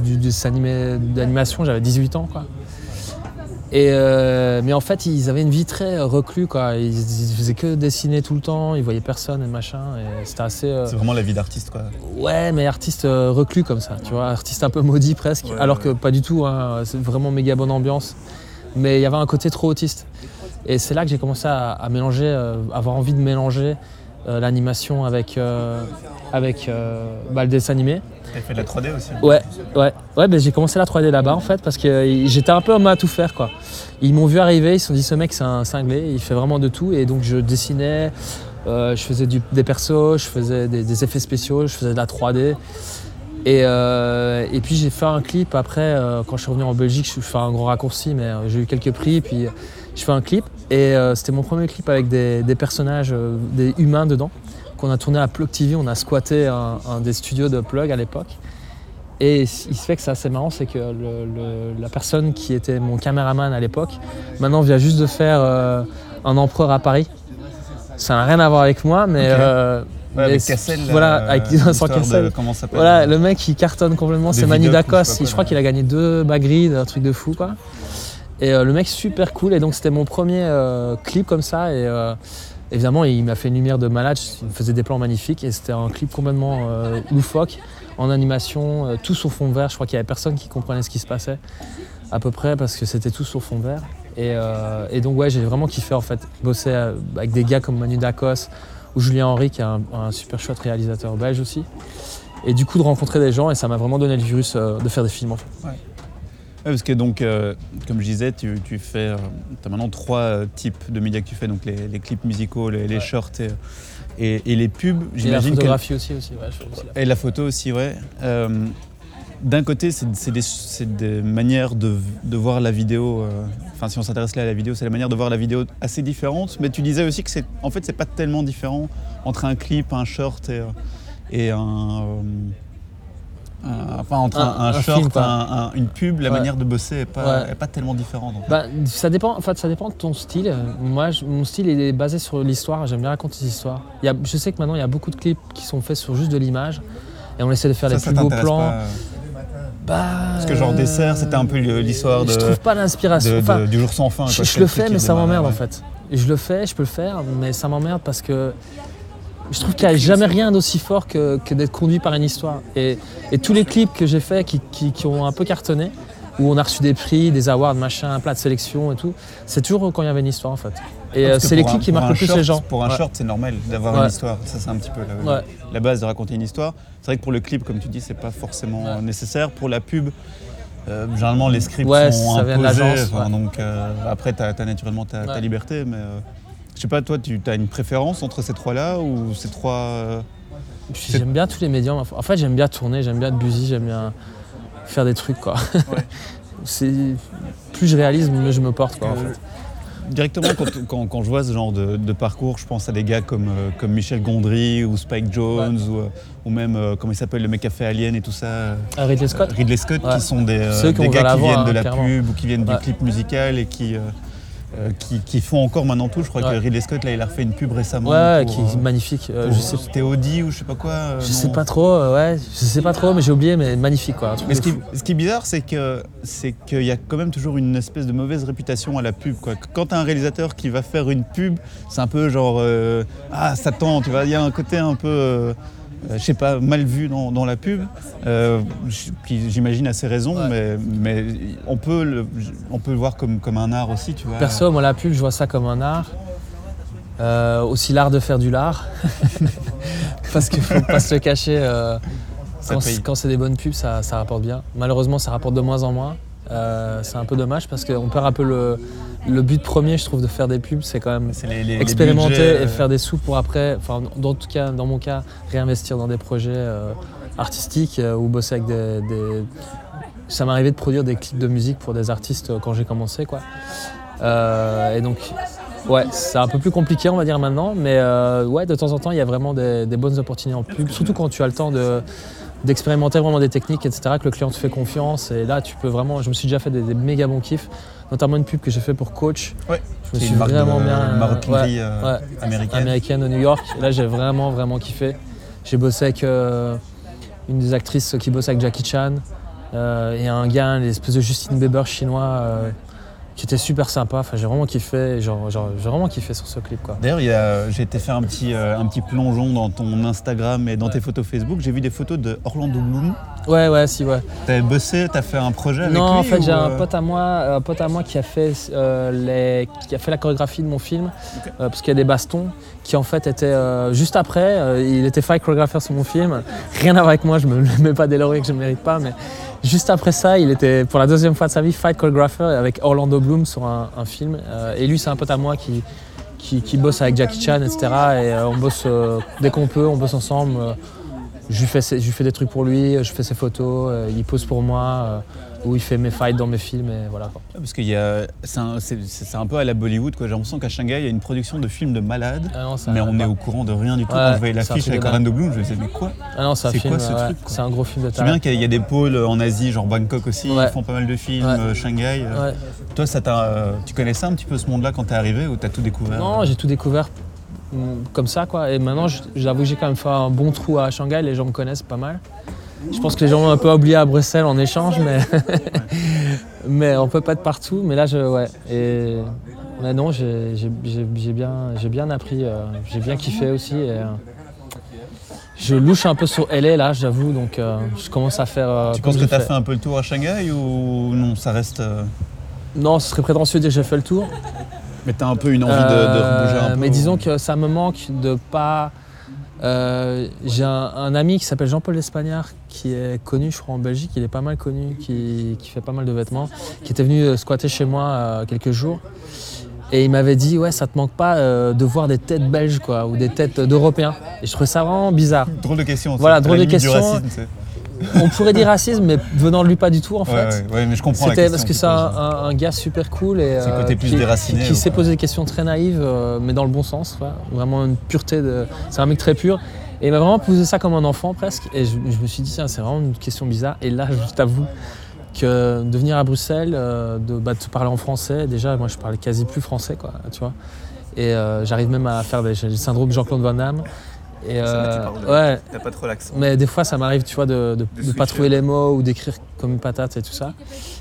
du, du animé- d'animation. J'avais 18 ans, quoi. Et euh, mais en fait, ils avaient une vie très euh, reclus, quoi. Ils, ils faisaient que dessiner tout le temps, ils voyaient personne et machin. Et c'était assez. euh, C'est vraiment la vie d'artiste, quoi. Ouais, mais artiste reclus comme ça, tu vois, artiste un peu maudit presque, Ouais, alors ouais. que pas du tout, hein, c'est vraiment méga bonne ambiance. Mais il y avait un côté trop autiste. Et c'est là que j'ai commencé à, à mélanger, euh, avoir envie de mélanger l'animation avec, euh, avec euh, bah, le dessin animé. Tu fait de la 3D aussi. Ouais, ouais, ouais, ben j'ai commencé la 3D là-bas en fait parce que euh, j'étais un peu homme à tout faire quoi. Ils m'ont vu arriver, ils se sont dit ce mec c'est un cinglé, il fait vraiment de tout et donc je dessinais, euh, je faisais du- des persos, je faisais des, des effets spéciaux, je faisais de la 3D. Et, euh, et puis j'ai fait un clip après, euh, quand je suis revenu en Belgique, je fais un gros raccourci, mais euh, j'ai eu quelques prix, puis euh, je fais un clip. Et euh, c'était mon premier clip avec des, des personnages, euh, des humains dedans, qu'on a tourné à Plug TV, on a squatté un, un des studios de Plug à l'époque. Et il se fait que c'est assez marrant, c'est que le- le- la personne qui était mon caméraman à l'époque, maintenant vient juste de faire euh, un empereur à Paris. Ça n'a rien à voir avec moi, mais... Ok. Ouais, mais avec c'est- Cassel. Voilà, euh, avec Vincent l'histoire de- Cassel. Comment ça Voilà, le mec il cartonne complètement, c'est Manu je Dacos. Je crois qu'il a gagné deux Magritte, un truc de fou quoi. Et euh, le mec super cool, et donc c'était mon premier euh, clip comme ça. Et euh, évidemment, il m'a fait une lumière de malade, il me faisait des plans magnifiques. Et c'était un clip complètement loufoque, en animation, tout sur fond vert. Je crois qu'il y avait personne qui comprenait ce qui se passait, à peu près, parce que c'était tout sur fond vert. Et, et donc, ouais, j'ai vraiment kiffé en fait, bosser avec des gars comme Manu Dacos ou Julien Henry, qui est un, super chouette réalisateur belge aussi. Et du coup, de rencontrer des gens, et ça m'a vraiment donné le virus de faire des films en fait. Parce que donc, euh, comme je disais, tu, tu fais, tu as maintenant trois euh, types de médias que tu fais, donc les, les clips musicaux, les, les Ouais. shorts et, et- et les pubs. Et la J'imagine que photographie aussi, aussi, ouais, je fais aussi la- et la photo aussi, ouais. Euh, D'un côté, c'est des, manières de, de voir la vidéo. euh, Enfin, si on s'intéresse là à la vidéo, c'est la manière de voir la vidéo assez différente. Mais tu disais aussi que c'est, en fait, c'est pas tellement différent entre un clip, un short et, euh, et un, euh, un- enfin entre un, Un- un un short, un- un- une pub, la Ouais. manière de bosser est pas, Ouais. est pas tellement différente. en fait. Bah, ça dépend, en fait, ça dépend de ton style. Moi, je- mon style est basé sur l'histoire. J'aime bien raconter des histoires. Il y a, je sais que maintenant il y a beaucoup de clips qui sont faits sur juste de l'image et on essaie de faire Ça, les ça plus beaux plans. pas, euh, Bah, Parce que genre euh, dessert, c'était un peu l'histoire de, Je trouve pas l'inspiration. Enfin, du jour sans fin. je, quoi, je c'est le fais, mais ça m'emmerde en fait. Je le fais, je peux le faire, mais ça m'emmerde parce que je trouve qu'il n'y a jamais rien d'aussi fort que, que d'être conduit par une histoire. Et, et tous les clips que j'ai faits qui, qui- qui ont un peu cartonné, où on a reçu des prix, des awards, machin, un plat de sélection et tout, c'est toujours quand il y avait une histoire en fait. Et euh, c'est les clips un- qui marquent le plus short- les gens. Pour un Ouais. short, c'est normal d'avoir Ouais. une histoire. Ça, c'est un petit peu la, Ouais. la base de raconter une histoire. C'est vrai que pour le clip, comme tu dis, c'est pas forcément nécessaire. Pour la pub, euh, généralement, les scripts sont ça vient de imposés. enfin. Donc euh, après, tu as, naturellement ta, liberté. Mais euh, je sais pas, toi, tu as une préférence entre ces trois-là ou ces trois. euh, J'aime bien tous les médiums. En fait, j'aime bien tourner, j'aime bien être busy, j'aime bien faire des trucs quoi. c'est plus je réalise, mieux je me porte quoi. en Euh, fait. directement, quand, quand- quand je vois ce genre de, de parcours, je pense à des gars comme, euh, comme Michel Gondry ou Spike Jones ou, ou même, euh, comment il s'appelle, le mec a fait Alien et tout ça. Ridley Scott Ridley Scott, Ouais. qui sont des, des gars la qui viennent de hein, la clairement. pub ou qui viennent du clip musical et qui, euh, qui, qui font encore maintenant tout. Je crois Ouais. que Ridley Scott, là, il a refait une pub récemment. Ouais, pour, qui est euh, magnifique. Euh, je sais, C'était Audi ou je sais pas quoi. je non. sais pas trop, ouais, je sais pas trop, mais j'ai oublié, mais magnifique quoi. Mais ce qui, fou. ce qui est bizarre, c'est que c'est qu'il y a quand même toujours une espèce de mauvaise réputation à la pub. Quoi. Quand t'as un réalisateur qui va faire une pub, c'est un peu genre ah Satan, tu vois. Il y a un côté un peu, je sais pas, mal vu dans, dans la pub, euh, qui j'imagine a ses raisons, Ouais. mais, mais on peut le, on peut le voir comme, comme un art aussi, tu vois. Perso, moi la pub, je vois ça comme un art. Euh, aussi l'art de faire du lard. Parce qu'il faut pas se le cacher. euh, quand c'est- quand c'est des bonnes pubs, ça, ça rapporte bien. Malheureusement, ça rapporte de moins en moins. Euh, c'est un peu dommage parce qu'on perd un peu le, le but premier, je trouve, de faire des pubs. C'est quand même les- les expérimenter budgets, et euh, faire des sous pour après, enfin, dans tout cas, dans mon cas, réinvestir dans des projets euh, artistiques euh, ou bosser avec des. des- Ça m'est arrivé de produire des clips de musique pour des artistes euh, quand j'ai commencé, quoi. Euh, et donc, ouais, c'est un peu plus compliqué, on va dire maintenant, mais euh, ouais, de temps en temps, il y a vraiment des, des bonnes opportunités en pub, surtout quand tu as le temps de d'expérimenter vraiment des techniques, etc., que le client te fait confiance. Et là, tu peux vraiment. Je me suis déjà fait des, des méga bons kiffs, notamment une pub que j'ai fait pour Coach. Ouais. Je me suis une marque vraiment de bien. maroquinerie ouais, euh, ouais. américaine. américaine à New York. Et là, j'ai vraiment, vraiment kiffé. J'ai bossé avec euh, une des actrices qui bosse avec Jackie Chan euh, et un gars, l'espèce de Justin Bieber chinois, euh, qui était super sympa. Enfin, j'ai vraiment kiffé. Genre, genre, j'ai vraiment kiffé sur ce clip, quoi. D'ailleurs, il y a- j'ai été faire un petit, euh, un petit plongeon dans ton Instagram et dans Ouais. tes photos Facebook. J'ai vu des photos de Orlando Bloom. Ouais, ouais, si, ouais. T'as bossé, t'as fait un projet avec non, lui en fait, j'ai un euh, pote à moi, un pote à moi qui a fait euh, les, qui a fait la chorégraphie de mon film, parce qu'il y a des bastons qui en fait étaient juste après. il était fight chorégrapheur sur mon film. Rien à voir avec moi, je me mets pas des lauriers que je ne mérite pas, mais juste après ça, il était pour la deuxième fois de sa vie fight chorégrapheur avec Orlando Bloom sur un, film. Euh, et lui, c'est un pote à moi qui qui, bosse avec Jackie Chan, etc. Et euh, on bosse euh, dès qu'on peut, on bosse ensemble. je lui, je fais des trucs pour lui, je fais ses photos, il pose pour moi, ou il fait mes fights dans mes films, et voilà. quoi. Parce a, c'est un, c'est- c'est un peu à la Bollywood. quoi. J'ai l'impression qu'à Shanghai, il y a une production de films de malades. Ah Mais on est au courant de rien du tout. Ouais, Quand je voyais c'est l'affiche avec de Orlando Bloom, je me disais, mais quoi? Ah non, c'est C'est quoi ce ouais, truc, C'est un gros film de Je sais bien qu'il y a- il y a des pôles en Asie, genre Bangkok aussi, Ouais. ils font pas mal de films, euh, Shanghai. euh. Toi, ça euh, tu connaissais un petit peu ce monde-là quand t'es arrivé ou t'as tout découvert? Non, j'ai tout découvert mm, comme ça, quoi. Et maintenant, j'avoue que j'ai quand même fait un bon trou à Shanghai, les gens me connaissent pas mal. Je pense que les gens m'ont un peu oublié à Bruxelles en échange, mais, mais on peut pas être partout. Mais là, je, ouais. Et mais non, j'ai bien, bien appris, euh, j'ai bien kiffé aussi. Et, euh, je louche un peu sur LA là, j'avoue, donc euh, je commence à faire. Tu penses que j'ai t'as fait un peu le tour à Shanghai ou non Ça reste. Non, ce serait prétentieux de dire que j'ai fait le tour. Mais t'as un peu une envie de, de rebouger un peu Mais ou- disons que ça me manque de pas. euh, J'ai un, un ami qui s'appelle Jean-Paul Espagnard qui est connu, je crois, en Belgique. Il est pas mal connu, qui, qui fait pas mal de vêtements, qui était venu euh, squatter chez moi euh, quelques jours. Et il m'avait dit Ouais, ça te manque pas euh, de voir des têtes belges, quoi, ou des têtes d'Européens. Et je trouvais ça vraiment bizarre. Drôle de question. Voilà, drôle de question. racisme, On pourrait dire racisme, mais venant de lui, pas du tout, en fait. Ouais, ouais, ouais, mais je comprends C'était parce que c'est un, gars super cool et côté plus qui, qui- quoi. poser des questions très naïves, euh, mais dans le bon sens. quoi. Vraiment une pureté de. C'est un mec très pur. Et il m'a vraiment posé ça comme un enfant presque. Et je, je me suis dit, tiens, c'est vraiment une question bizarre. Et là, je t'avoue que de venir à Bruxelles, euh, de, bah, de te parler en français, déjà, moi je parlais quasi plus français, quoi, tu vois. Et euh, j'arrive même à faire des, le syndrome Jean-Claude Van Damme. Et, Ça, tu euh, parles de- ouais, T'as pas trop l'accent. mais des fois, ça m'arrive, tu vois, de ne pas trouver les mots ou d'écrire comme patate et tout ça.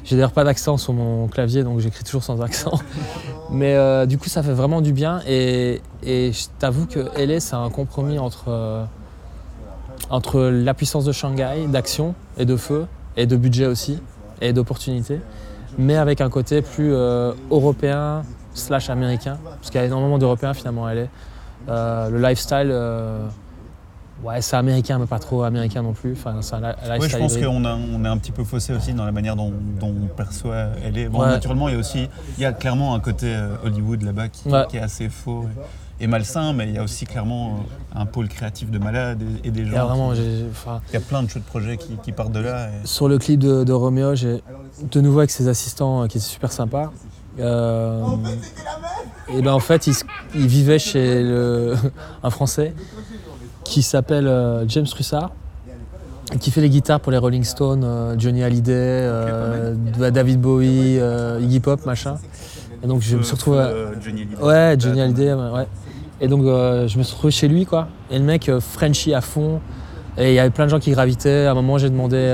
J'ai d'ailleurs pas d'accent sur mon clavier, donc j'écris toujours sans accent. Mais euh, du coup, ça fait vraiment du bien. Et, et je t'avoue que LA, c'est un compromis entre, euh, entre la puissance de Shanghai, d'action et de feu, et de budget aussi, et d'opportunités, mais avec un côté plus euh, européen slash américain, parce qu'il y a énormément d'Européens finalement à LA. Le lifestyle, ouais, c'est américain, mais pas trop américain non plus. Enfin, un je pense qu'on a- on est un petit peu faussé aussi dans la manière dont, dont on perçoit elle est. Bon, Ouais. naturellement, il y a aussi, il y a clairement un côté euh, Hollywood là-bas qui, Ouais. qui est assez faux et, et malsain, mais il y a aussi clairement euh, un pôle créatif de malades et, et des Il y gens. a vraiment, qui- enfin, il y a plein de chouettes projets qui, qui partent de là. et- sur le clip de, de Roméo, j'ai de nouveau avec ses assistants euh, qui étaient super sympas. Euh, et ben en fait, il, vivait chez le- un Français qui s'appelle euh, James Russard, et qui fait les guitares pour les Rolling Stones, euh, Johnny Hallyday, euh, David Bowie, Iggy Pop, machin. Et donc je me suis retrouvé. Johnny Hallyday. Ouais, Johnny Hallyday, ouais. Et donc je me suis retrouvé chez lui, quoi. Et le mec Frenchy à fond. Et il y avait plein de gens qui gravitaient. À un moment, j'ai demandé.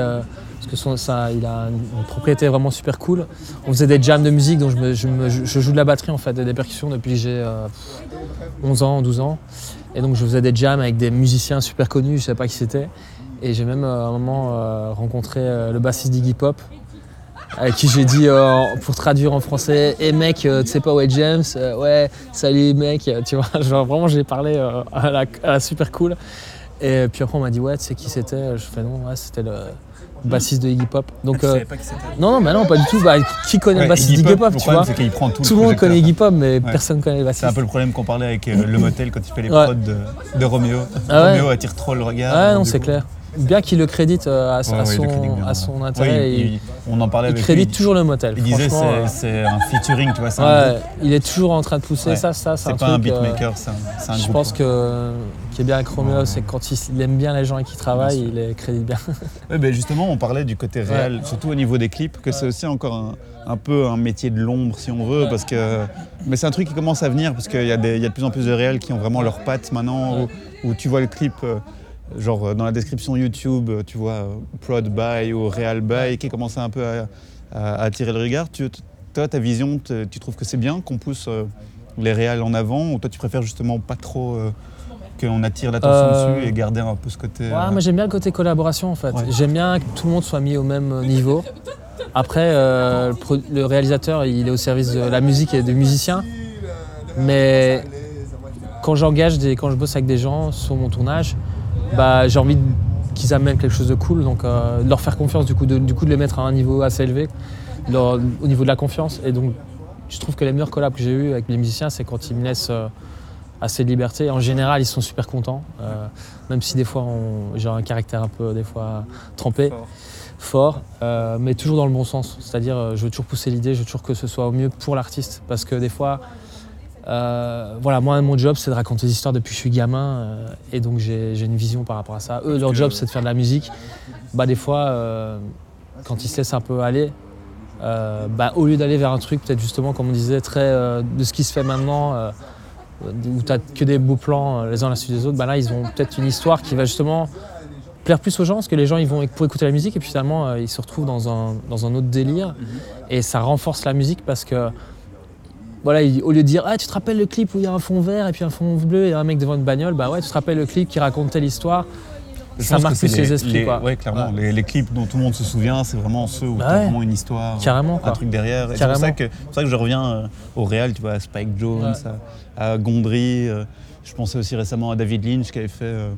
parce que son- ça, il a une propriété vraiment super cool. On faisait des jams de musique, donc je, me- je me- je joue de la batterie en fait, des percussions depuis que j'ai euh, 11 ans, 12 ans. Et donc je faisais des jams avec des musiciens super connus, je savais pas qui c'était. Et j'ai même euh, à un moment euh, rencontré euh, le bassiste d'Iggy Pop, avec qui j'ai dit, pour traduire en français, hé mec, euh, tu sais pas où est James? Ouais, salut mec, tu vois, genre vraiment j'ai parlé à, la, à la super cool. Et puis après on m'a dit, ouais, tu sais qui c'était? Je fais non, ouais, c'était le bassiste de Iggy Pop. Donc, Tu euh, savais pas qui c'était non, non, bah non, pas du tout. Bah, qui connaît Ouais, le bassiste Iggy d'Iggy Pop, tu vois c'est prend tout, Tout le monde connaît Iggy Pop, mais Ouais. personne connaît le bassiste. C'est un peu le problème qu'on parlait avec euh, le motel quand il fait les Ouais. prods de, de Roméo. Ah ouais. Roméo attire trop le regard. Ouais, donc non, c'est clair. Bien qu'il le crédite euh, à, Ouais, à ouais, il le crédite son, bien, à ouais. son Ouais, intérêt. il- il, il- on en parlait il avec crédite lui. toujours le motel. Il disait c'est, euh, c'est un featuring, tu vois. C'est, il est toujours en train de pousser Ouais. ça, ça. c'est un pas un truc, euh, beatmaker, c'est un, c'est un je groupe. pense que qui est bien avec Romeo, c'est que quand il, aime bien les gens avec qui il travaille, il les crédite bien. Ouais, ben justement, on parlait du côté réel, surtout au niveau des clips, que c'est aussi encore un, un peu un métier de l'ombre, si on veut, parce que. Mais c'est un truc qui commence à venir, parce qu'il y, y a de plus en plus de réels qui ont vraiment leurs pattes maintenant, où, où tu vois le clip, euh, genre euh, dans la description YouTube, euh, tu vois Prod by ou Real by, qui commence un peu à, à- à attirer le regard. Tu, toi, ta vision, tu trouves que c'est bien qu'on pousse les réels en avant, ou toi, tu préfères justement pas trop. euh, qu'on attire l'attention Euh, dessus et garder un peu ce côté. Ouais, euh, moi j'aime bien le côté collaboration en fait. Ouais. J'aime bien que tout le monde soit mis au même niveau. Après, euh, le, réalisateur, il est au service de la musique et des musiciens. Mais quand j'engage, des, quand je bosse avec des gens sur mon tournage, bah, j'ai envie qu'ils amènent quelque chose de cool. Donc euh, de leur faire confiance, du coup de, du coup, de les mettre à un niveau assez élevé leur- au niveau de la confiance. Et donc je trouve que les meilleurs collabs que j'ai eu avec les musiciens, c'est quand ils me laissent assez de liberté. En général, ils sont super contents. euh, même si des fois j'ai un caractère un peu des fois trempé, Fort. fort, euh, mais toujours dans le bon sens. C'est-à-dire, euh, je veux toujours pousser l'idée, je veux toujours que ce soit au mieux pour l'artiste, parce que des fois, euh, voilà, moi mon job c'est de raconter des histoires depuis que je suis gamin, euh, et donc j'ai une vision par rapport à ça. Eux, leur job c'est de faire de la musique. Bah des fois, euh, quand ils se laissent un peu aller. bah, au lieu d'aller vers un truc peut-être justement comme on disait très de ce qui se fait maintenant où tu que des beaux plans euh, les uns à la suite des autres, bah là ils ont peut-être une histoire qui va justement plaire plus aux gens parce que les gens ils vont pour écouter la musique et puis finalement euh, ils se retrouvent dans un, dans un autre délire. Et ça renforce la musique parce que voilà, il- au lieu de dire ah tu te rappelles le clip où il y a un fond vert et puis un fond bleu et un mec devant une bagnole, bah ouais tu te rappelles le clip qui raconte telle histoire, Je ça pense marque que plus les, esprits quoi. Ouais, clairement. Les, les clips dont tout le monde se souvient, c'est vraiment ceux où Bah t'as ouais. vraiment une histoire, Carrément un quoi. truc derrière. C'est pour ça, que, c'est pour ça que je reviens euh, au réel, tu vois, à Spike Jones, à, à Gondry. euh, je pensais aussi récemment à David Lynch qui avait fait, euh,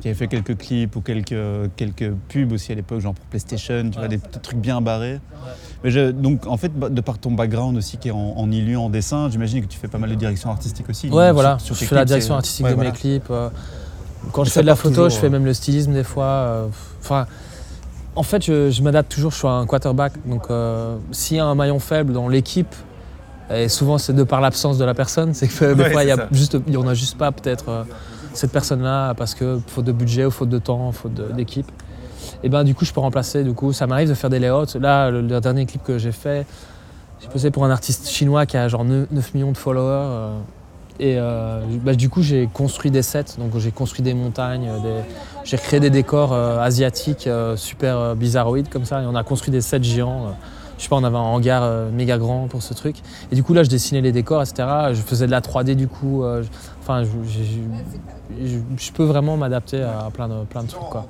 qui avait fait quelques clips ou quelques, quelques pubs aussi à l'époque, genre pour PlayStation, tu vois, des trucs bien barrés. Mais je- donc, en fait, de par ton background aussi qui est en, en illu, en dessin, j'imagine que tu fais pas mal de direction artistique aussi. Ouais, Donc, voilà. sur- sur je fais la direction artistique ouais, de voilà. mes clips. euh, Quand je fais de la photo, toujours, je fais euh, même le stylisme des fois. euh, Enfin, en fait, je, je m'adapte toujours. Je suis un quarterback. Donc, euh, s'il y a un maillon faible dans l'équipe, et souvent c'est de par l'absence de la personne, c'est que des Ouais, fois il y a juste, il y en a juste pas peut-être euh, cette personne-là parce que faute de budget ou faute de temps, faute de- d'équipe. Et ben du coup, je peux remplacer. Du coup, ça m'arrive de faire des layouts. Là, le, le dernier clip que j'ai fait, j'ai posé pour un artiste chinois qui a genre 9, 9 millions de followers. euh, et euh, bah, du coup, j'ai construit des sets. Donc, j'ai construit des montagnes, euh, des- j'ai créé des décors euh, asiatiques euh, super bizarroïdes comme ça. Et on a construit des sets géants. je sais pas, on avait un hangar méga grand pour ce truc. Et du coup, là, je dessinais les décors, etc. Je faisais de la 3D du coup. je- Enfin, je, peux vraiment m'adapter à plein de, plein de trucs, quoi.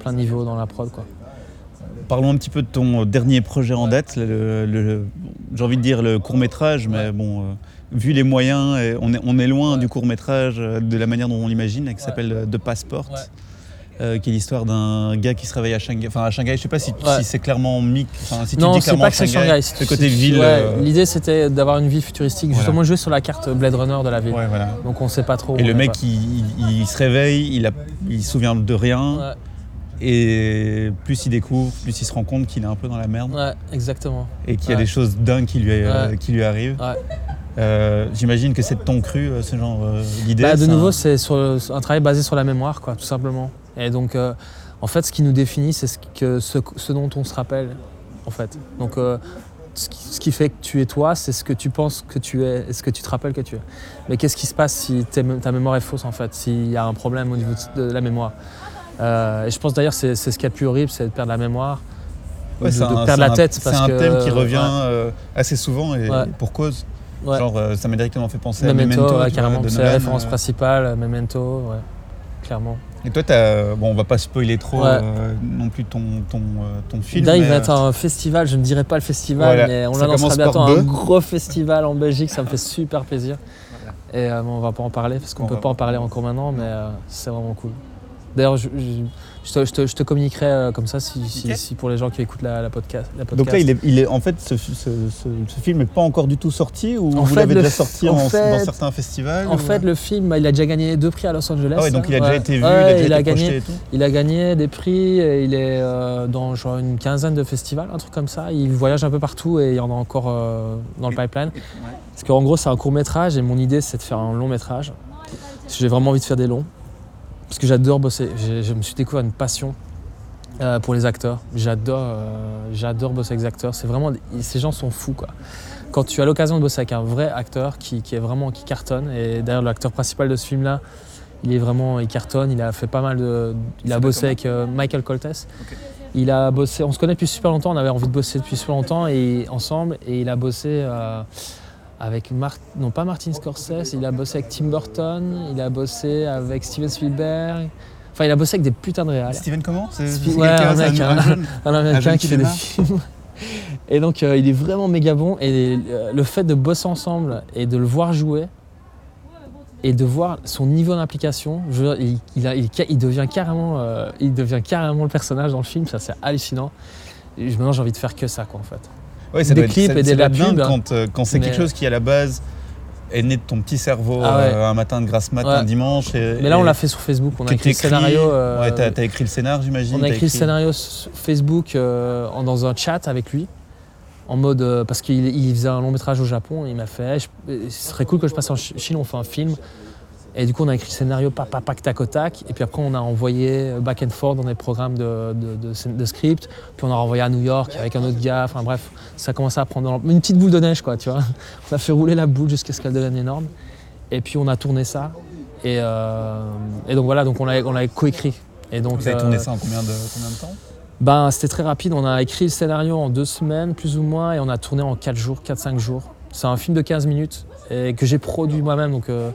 Plein de niveaux dans la prod, quoi. Parlons un petit peu de ton dernier projet en date, le- le- j'ai envie de dire le court métrage, mais bon, vu les moyens, et on, est, on est loin du court métrage euh, de la manière dont on l'imagine, qui s'appelle euh, The Passport, Ouais. euh, qui est l'histoire d'un gars qui se réveille à Shanghai. Enfin, à Shanghai, je sais pas si, c'est clairement enfin, si tu non, dis c'est clairement pas que c'est Shanghai. ce côté ville. Euh, L'idée, c'était d'avoir une ville futuristique, Voilà. justement jouer sur la carte Blade Runner de la ville. voilà. Donc on sait pas trop. Et le mec, il, il- il se réveille, il, a, il se souvient de rien. Et plus il découvre, plus il se rend compte qu'il est un peu dans la merde Ouais, exactement. et qu'il y a des choses dingues qui lui, euh, Ouais. qui lui arrivent. Euh, J'imagine que c'est de ton cru, euh, ce genre euh, d'idée. Bah, de nouveau, un- c'est un travail basé sur la mémoire, quoi, tout simplement. Et donc, euh, en fait, ce qui nous définit, c'est ce, que, ce, ce dont on se rappelle, en fait. Donc, euh, ce, qui, ce qui fait que tu es toi, c'est ce que tu penses que tu es et ce que tu te rappelles que tu es. Mais qu'est-ce qui se passe si ta mémoire est fausse, en fait, s'il y a un problème au niveau de la mémoire? Et je pense d'ailleurs, c'est ce qui est le plus horrible, c'est de perdre la mémoire, Ouais, de, c'est de un- perdre la tête. C'est un que- thème qui revient ouais. assez souvent et Ouais. pour cause. Ouais. Genre, euh, ça m'a directement fait penser à Memento, Memento. ouais, carrément, c'est la référence euh. principale, Memento, ouais, clairement. Et toi, t'as- bon, on va pas spoiler trop euh, non plus ton, ton, ton film. D'ailleurs, il va être un festival, je ne dirais pas le festival, Voilà, mais on l'annoncera bientôt, un gros festival en Belgique, ça me fait super plaisir. Et euh, bon, on va pas en parler, parce qu'on On peut pas en parler encore maintenant, mais c'est vraiment cool. D'ailleurs, je, je- je te, je te- je te communiquerai euh, comme ça si, si- Ok. si pour les gens qui écoutent la, la podcast, la podcast. Donc là, il est, il est, en fait, ce, ce- ce- ce film n'est pas encore du tout sorti ou En vous l'avez le déjà sorti en en- fait- dans certains festivals En ou- fait, le film, il a déjà gagné deux prix à Los Angeles. Ah ouais, donc il a déjà été vu, Ouais, il a déjà été gagné, projeté et tout. Il a gagné des prix, et il est euh, dans genre une quinzaine de festivals, un truc comme ça. Il voyage un peu partout et il y en a encore euh, dans le pipeline. Parce qu'en gros, c'est un court métrage et mon idée, c'est de faire un long métrage. J'ai vraiment envie de faire des longs. Parce que j'adore bosser. Je me suis découvert une passion euh, pour les acteurs. J'adore euh, j'adore bosser avec les acteurs. C'est vraiment, ces gens sont fous, quoi. Quand tu as l'occasion de bosser avec un vrai acteur qui, qui est vraiment qui cartonne, et d'ailleurs l'acteur principal de ce film-là, il est vraiment, il cartonne. Il a fait pas mal de, il a bossé avec euh, Michael Coltes. Il a bossé, on se connaît depuis super longtemps, on avait envie de bosser depuis super longtemps et ensemble, et il a bossé avec Mar- non pas Martin Scorsese, il a bossé avec Tim Burton, il a bossé avec Steven Spielberg, enfin il a bossé avec des putains de réals. Steven comment C'est ouais, un mec, un, un américain qui fait des films. Et donc euh, il est vraiment méga bon et euh, le fait de bosser ensemble et de le voir jouer et de voir son niveau d'implication, il, il a- il ca- il devient carrément, euh, il devient carrément le personnage dans le film, ça c'est hallucinant. Et maintenant j'ai envie de faire que ça quoi en fait. Ouais, ça Des doit être- clips ça- et des dingue hein. quand, euh, quand c'est Mais- quelque chose qui à la base est né de ton petit cerveau Ah ouais. euh, un matin de grasse mat, Ouais. un dimanche. Et, Mais là on l'a fait sur Facebook, on a écrit le scénario. euh, Ouais, t'as t'as écrit le scénar, j'imagine. On a écrit le scénario sur Facebook euh, en- dans un chat avec lui, en mode euh, parce qu'il il faisait un long métrage au Japon. Et il m'a fait, je- ce serait cool que je passe en Ch- Chine, on fait un film. Et du coup, on a écrit le scénario pas pas pas tac au tac. Et puis après, on a envoyé back and forth dans des programmes de, de, de, scén- de script. Puis on a renvoyé à New York avec un autre gars. Enfin bref, ça a commencé à prendre une petite boule de neige, quoi, tu vois. On a fait rouler la boule jusqu'à ce qu'elle devienne énorme. Et puis on a tourné ça. Et, euh, et donc voilà, donc on l'a on l'a coécrit. Et donc Vous avez tourné euh, ça en combien de, combien de temps? Ben, c'était très rapide. On a écrit le scénario en deux semaines, plus ou moins, et on a tourné en quatre jours, 4-5 jours. C'est un film de 15 minutes et que j'ai produit moi-même, donc euh,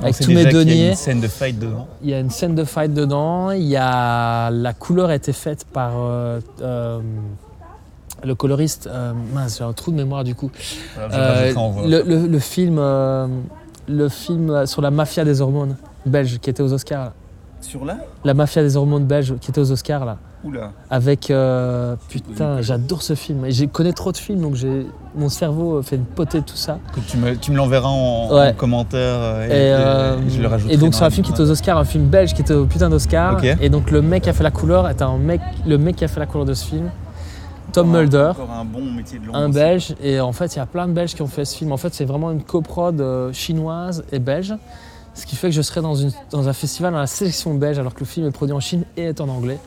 avec tous mes déjà qu'il y a deniers. une scène de fight dedans. Il y a une scène de fight dedans. Il y a la couleur a été faite par euh, euh, le coloriste. mince, j'ai un trou de mémoire du coup. Voilà, en- le, le- le film, le film sur la mafia des hormones belge qui était aux Oscars. là. Sur là? La mafia des hormones belge qui était aux Oscars là. Oula. avec euh, putain j'adore ce film. Et je connais trop de films donc j'ai mon cerveau fait une potée de tout ça. Tu me, tu me l'enverras en, Ouais. en commentaire euh, et, euh, je le rajouterai. et donc c'est un film qui était aux Oscars un film belge qui était au putain d'Oscar et donc le mec qui a fait la couleur est un mec le mec qui a fait la couleur de ce film Tom Encore Mulder. un bon métier de un belge. Et en fait il y a plein de belges qui ont fait ce film. En fait c'est vraiment une coprode euh, chinoise et belge. Ce qui fait que je serai dans, une, dans un festival dans la sélection belge alors que le film est produit en Chine et est en anglais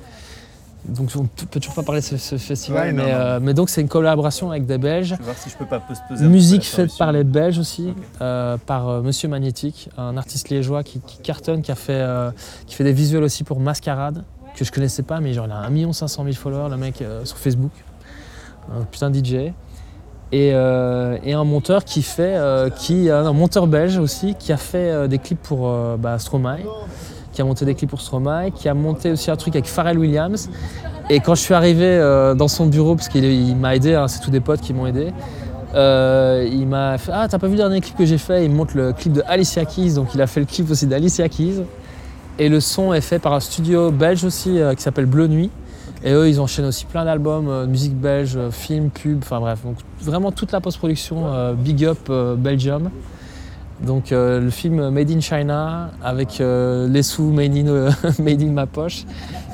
donc on peut peut toujours pas parler de ce, ce festival Ouais, non, mais, non. euh, mais donc c'est une collaboration avec des belges. Je vais voir si je peux pas poser Musique faite par les Belges aussi, euh, par euh, Monsieur Magnétique, un artiste liégeois qui, qui cartonne, qui a fait, qui fait des visuels aussi pour Mascarade, que je connaissais pas, mais genre il a 1 500 000 followers, le mec sur Facebook, un putain de DJ. Et, et un monteur qui fait, qui, un monteur belge aussi, qui a fait des clips pour bah, Stromae, qui a monté des clips pour Stromae, qui a monté aussi un truc avec Pharrell Williams. Et quand je suis arrivé euh, dans son bureau, parce qu'il m'a aidé, hein, c'est tous des potes qui m'ont aidé, euh, il m'a fait Ah, t'as pas vu le dernier clip que j'ai fait? Il me montre le clip de Alicia Keys, donc il a fait le clip aussi d'Alicia Keys. Et le son est fait par un studio belge aussi euh, qui s'appelle Bleu Nuit. Et eux, ils enchaînent aussi plein d'albums, euh, musique belge, euh, film, pub, enfin bref. Donc vraiment toute la post-production, big up Belgium. Donc euh, le film Made in China avec euh, les sous made in, euh, made in ma poche.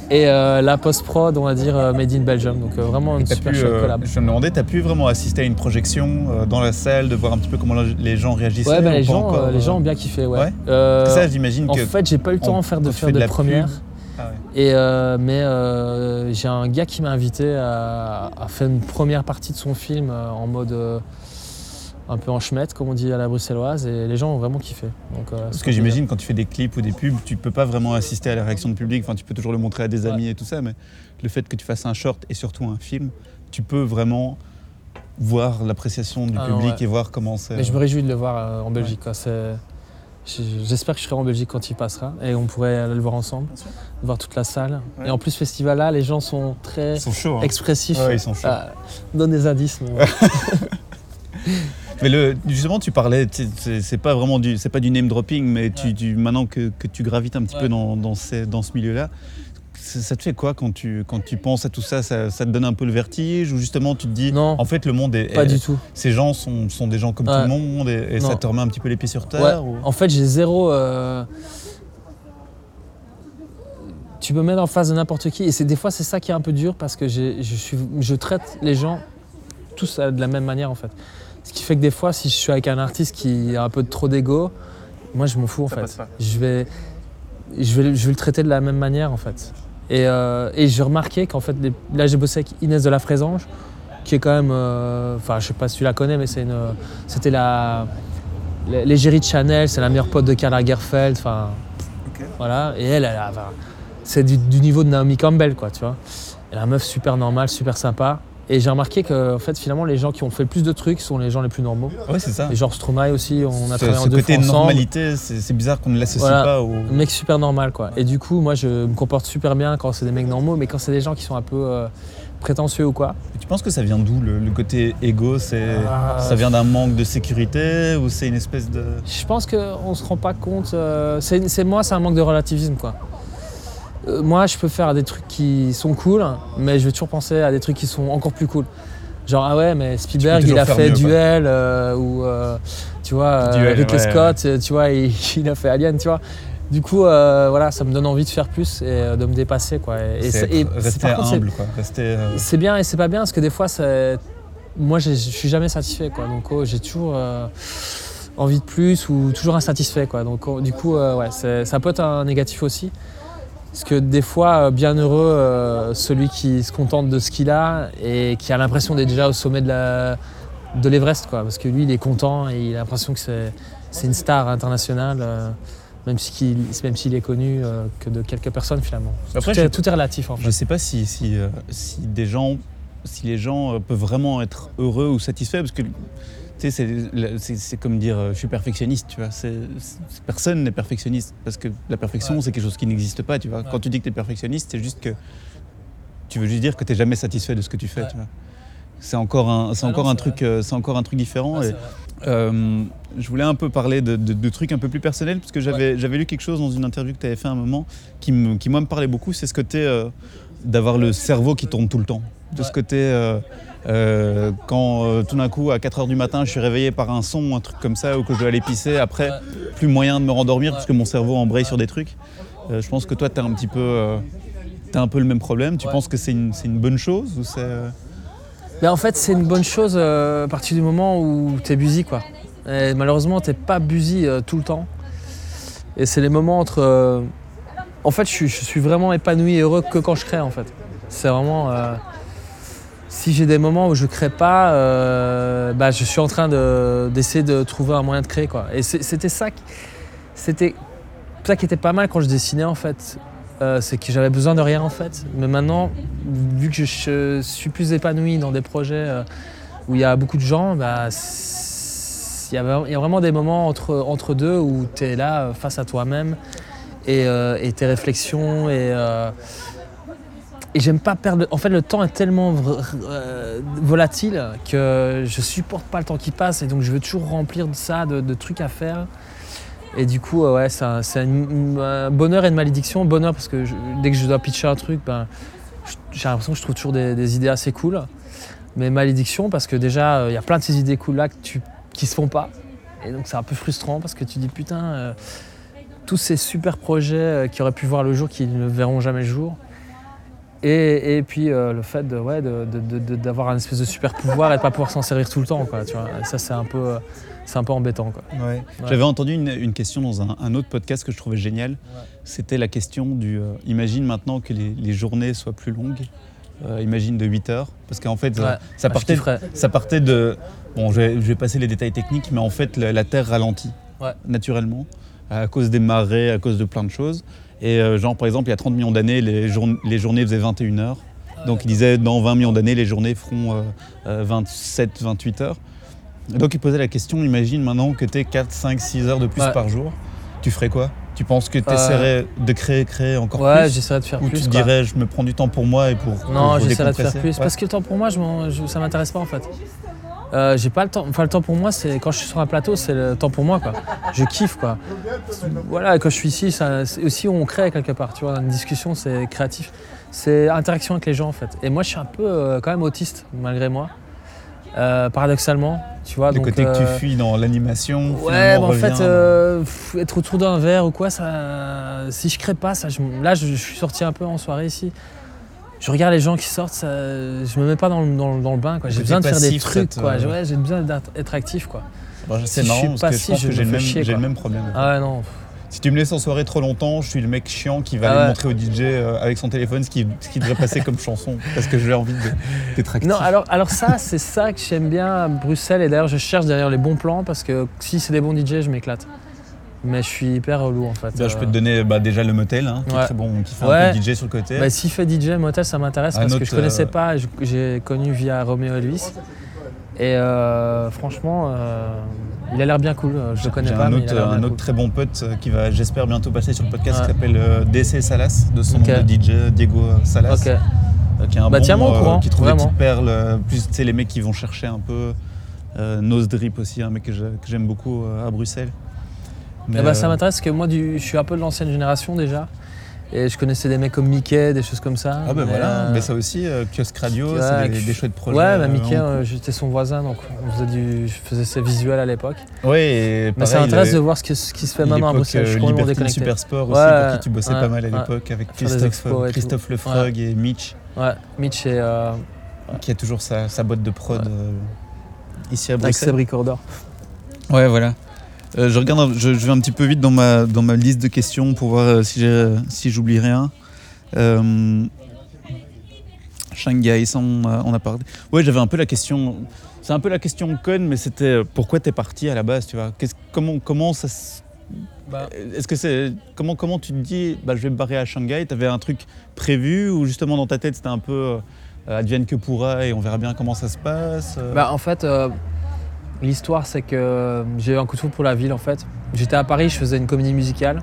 Et euh, la post-prod, on va dire Made in Belgium. Donc vraiment une super pu, chouette collab. je me demandais, t'as pu vraiment assister à une projection dans la salle, de voir un petit peu comment les gens réagissaient Ouais, bah, ou les, gens, encore, les gens ont bien kiffé. Ouais. ouais Ça, j'imagine en que. fait, j'ai pas eu le temps faire de faire de, de la première. Ah ouais. Et euh, mais euh, j'ai un gars qui m'a invité à, à faire une première partie de son film euh, en mode un peu en schmette, comme on dit à la bruxelloise, et les gens ont vraiment kiffé. Donc, euh, Parce que j'imagine quand tu fais des clips ou des pubs, tu peux pas vraiment assister à la réaction du public. Enfin, tu peux toujours le montrer à des amis et tout ça, mais le fait que tu fasses un short et surtout un film, tu peux vraiment voir l'appréciation du Ah non, public ouais. et voir comment c'est. Mais je me réjouis de le voir euh, en Belgique. C'est- J'espère que je serai en Belgique quand il passera et on pourrait aller le voir ensemble, voir toute la salle. Ouais. Et en plus, festival là, les gens sont très Ils sont chauds. hein. expressifs. Ouais, ils sont chauds. Ah, donne des indices. mais ouais. Mais le, justement, tu parlais, c'est pas vraiment du, c'est pas du name dropping, mais tu, Ouais. tu- maintenant que, que tu gravites un petit Ouais. peu dans, dans, ces- dans ce milieu-là, ça, ça te fait quoi quand tu, quand tu penses à tout ça, ça Ça te donne un peu le vertige ou justement tu te dis, Non. en fait, le monde est, Pas est- du tout. ces gens sont, sont des gens comme Ouais. tout le monde et, et ça te remet un petit peu les pieds sur terre ou- En fait, j'ai zéro. euh, Tu peux mettre en face de n'importe qui. Et c'est des fois, c'est ça qui est un peu dur parce que je, suis, je traite les gens tous de la même manière en fait. Ce qui fait que des fois, si je suis avec un artiste qui a un peu de trop d'ego, moi je m'en fous en Ça fait. Je vais, je, vais, je vais le traiter de la même manière en fait. Et, euh, et j'ai remarqué qu'en fait, les- là j'ai bossé avec Inès de la Frésange, qui est quand même. euh, Enfin, je sais pas si tu la connais, mais c'est une, c'était la. L'égérie de Chanel, c'est la meilleure pote de Karl Lagerfeld. Enfin, voilà. Et elle, a- c'est du, du niveau de Naomi Campbell, quoi, tu vois. Elle est une meuf super normale, super sympa. Et j'ai remarqué que, en fait, finalement, les gens qui ont fait le plus de trucs sont les gens les plus normaux. Ouais, c'est ça. Et genre Stromae aussi, on a travaillé en deux côté fois normalité, c'est bizarre qu'on ne l'associe Voilà. pas au. Mec super normal, quoi. Et du coup, moi, je me comporte super bien quand c'est des mecs normaux, mais quand c'est des gens qui sont un peu euh, prétentieux ou quoi. Tu penses que ça vient d'où le, le côté égo C'est Ah. ça vient d'un manque de sécurité ou c'est une espèce de Je pense qu'on se rend pas compte. euh, c'est- moi, c'est un manque de relativisme, quoi. Euh, moi, je peux faire des trucs qui sont cool, mais je vais toujours penser à des trucs qui sont encore plus cool. Genre, ah ouais, mais Spielberg, il a fait mieux. Duel, euh, ou euh, tu vois, Duel, Ridley ouais, Scott, tu vois, il, il a fait Alien, tu vois. Du coup, voilà, ça me donne envie de faire plus et de me dépasser, quoi. Et, rester humble, quoi. C'est bien et c'est pas bien parce que des fois, moi, je suis jamais satisfait, quoi. Donc, oh, j'ai toujours envie de plus ou toujours insatisfait, quoi. Donc, oh, du coup, ouais, ça peut être un négatif aussi. Parce que des fois, euh, bien heureux, euh, celui qui se contente de ce qu'il a et qui a l'impression d'être déjà au sommet de l'Everest, quoi. Parce que lui, il est content et il a l'impression que c'est une star internationale, euh, même s'il même s'il est connu euh, que de quelques personnes, finalement. Après, tout, est, je- tout est relatif, en fait. Je sais pas si, si, si des gens, si les gens peuvent vraiment être heureux ou satisfaits, parce que tu sais, c'est- comme dire euh, je suis perfectionniste, tu vois. Personne n'est perfectionniste parce que la perfection Ouais. c'est quelque chose qui n'existe pas, tu vois. Ouais. Quand tu dis que tu es perfectionniste, c'est juste que tu veux juste dire que tu n'es jamais satisfait de ce que tu fais, Ouais. tu vois. C'est encore un, c'est Ah non, encore un truc, euh, c'est encore un truc différent. Et- euh, je voulais un peu parler de, de- de trucs un peu plus personnels, parce que j'avais lu quelque chose dans une interview que tu avais fait à un moment qui, me, qui moi, me parlait beaucoup, c'est ce côté d'avoir le cerveau qui tourne tout le temps. De ce côté, euh, quand euh, tout d'un coup, à 4h du matin, je suis réveillé par un son, un truc comme ça, ou que je dois aller pisser, après, plus moyen de me rendormir, parce que mon cerveau embraye sur des trucs. Euh, je pense que toi, tu as un petit peu... un peu le même problème. Tu Ouais. penses que c'est une, une bonne chose ou c'est... en fait, c'est une bonne chose à partir du moment où tu es busy, quoi. Et malheureusement, t'es pas busy tout le temps. Et c'est les moments entre. En fait, je suis, je suis vraiment épanoui et heureux que quand je crée, en fait. C'est vraiment. Si j'ai des moments où je crée pas, euh, bah, je suis en train de- d'essayer de, trouver un moyen de créer, quoi. Et c'était ça, ça qui était pas mal quand je dessinais, en fait. Euh, c'est que j'avais besoin de rien en fait. Mais maintenant, vu que je, suis plus épanoui dans des projets euh, où il y a beaucoup de gens, bah, il y, a, vraiment des moments entre, entre deux où tu es là face à toi-même et, tes réflexions. Et, et j'aime pas perdre. En fait, le temps est tellement euh, volatile que je supporte pas le temps qui passe et donc je veux toujours remplir de ça, de, trucs à faire. Et du coup, ouais, c'est un, bonheur et une malédiction. Bonheur parce que dès que je dois pitcher un truc, ben, j'ai l'impression que je trouve toujours des, idées assez cool. Mais malédiction parce que déjà, euh, il y a plein de ces idées cool là que tu, qui se font pas. Et donc c'est un peu frustrant parce que tu dis putain, euh, tous ces super projets qui auraient pu voir le jour, qui ne verront jamais le jour. Et, et puis euh, le fait de, ouais, de- de- de- d'avoir un espèce de super pouvoir et de pas pouvoir s'en servir tout le temps. Quoi, tu vois. Et ça, c'est un, peu, euh, c'est un peu embêtant. Quoi. Ouais. J'avais entendu une, une question dans un, un autre podcast que je trouvais génial. C'était la question du. euh, imagine maintenant que les, les journées soient plus longues. Euh, imagine de 8 heures. Parce qu'en fait, ça, Ah, partait, ça partait de. Bon, je vais, je vais passer les détails techniques, mais en fait, la, la Terre ralentit naturellement à cause des marées, à cause de plein de choses. Et euh, genre, par exemple, il y a 30 millions d'années, les, journ- les journées faisaient 21 heures. Donc, il disait, dans 20 millions d'années, les journées feront 27, 28 heures. Et donc, il posait la question, imagine maintenant que tu es 4, 5, 6 heures de plus Ouais. par jour. Tu ferais quoi? Tu penses que tu essaierais de créer, créer encore Ouais, plus? j'essaierais de faire Ou plus. tu te dirais, je me prends du temps pour moi et pour. Non, j'essaierais de faire plus. Ouais. Parce que le temps pour moi, je je- ça m'intéresse pas en fait. Euh, j'ai pas le temps. Enfin, le temps pour moi, c'est quand je suis sur un plateau, c'est le temps pour moi, quoi. Je kiffe, quoi. Voilà, quand je suis ici, ça, aussi on crée quelque part, tu vois. Une discussion, c'est créatif. C'est interaction avec les gens, en fait. Et moi, je suis un peu euh, quand même autiste, malgré moi. Euh, paradoxalement, tu vois. Le donc, côté que tu fuis dans l'animation, Ouais, mais en revient fait, être autour d'un verre ou quoi, ça, si je crée pas, ça, je- là, je, je suis sorti un peu en soirée ici. Je regarde les gens qui sortent, ça, je me mets pas dans le, dans le- dans le bain, J'ai besoin de faire des trucs, quoi. J'ai- Ouais, j'ai besoin d'être être actif, quoi. Bon, c'est si je marrant suis parce pas que je si, pense je que j'ai le, même- le problème. Ah ouais, non. Si tu me laisses en soirée trop longtemps, je suis le mec chiant qui va Ah aller montrer au DJ euh, avec son téléphone ce qui, ce qui devrait passer comme chanson parce que j'ai envie d'être actif. Non, alors, alors ça, c'est ça que j'aime bien à Bruxelles. Et d'ailleurs, je cherche derrière les bons plans parce que si c'est des bons DJ, je m'éclate. Mais je suis hyper relou, en fait. Bien, je peux Euh, te donner bah, déjà le motel, hein, qui est très bon, qui fait Ouais. un peu DJ sur le côté. Bah, S'il fait DJ motel, ça m'intéresse parce que je connaissais euh, pas. J'ai connu via Romeo Elvis. Et euh, franchement, euh, il a l'air bien cool. Je le connais pas, un mais autre, il a un autre cool. très bon pote qui va, j'espère, bientôt passer sur le podcast Ouais. qui s'appelle euh, DC Salas, de son nom de DJ, Diego Salas. Ok. euh, qui est un Bah, bon, au courant, qui trouve vraiment. des petites perles. plus, les mecs qui vont chercher un peu. Nose Drip aussi, un mec que j'aime beaucoup à Bruxelles. Mais, Eh ben, ça euh, m'intéresse parce que moi, du, je suis un peu de l'ancienne génération déjà. Et je connaissais des mecs comme Mickey, des choses comme ça. Ah Mais, voilà, euh, mais ça aussi, euh, kiosque radio, c'est des, des chouettes projets. Ouais, bah, euh, Mickey, euh, j'étais son voisin, donc on faisait du, je faisais ses visuels à l'époque. Et Mais ça pareil, de voir ce, que- ce qui se fait maintenant à Bruxelles. Je suis. Super Sport aussi, pour qui tu bossais ouais, pas mal à ouais. l'époque, avec Christophe, Christophe et Mitch, Ouais, Mitch et qui a toujours sa, sa boîte de prod ici à avec Bruxelles. Seb Recorder. Ouais, voilà. Euh, je regarde, je, je vais un petit peu vite dans ma, dans ma liste de questions pour voir euh, si si j'oublie rien. Euh, Shanghai, ça on, a- on a parlé. Ouais, j'avais un peu la question. C'est un peu la question conne, mais c'était pourquoi t'es parti à la base, tu vois? Comment, comment ça se- Bah, Est-ce que c'est comment comment tu te dis bah, je vais me barrer à Shanghai T'avais un truc prévu ou justement dans ta tête c'était un peu euh, advienne que pourra et on verra bien comment ça se passe euh? Bah, en fait, euh, l'histoire, c'est que j'ai eu un coup de foudre pour la ville, en fait. J'étais à Paris, je faisais une comédie musicale.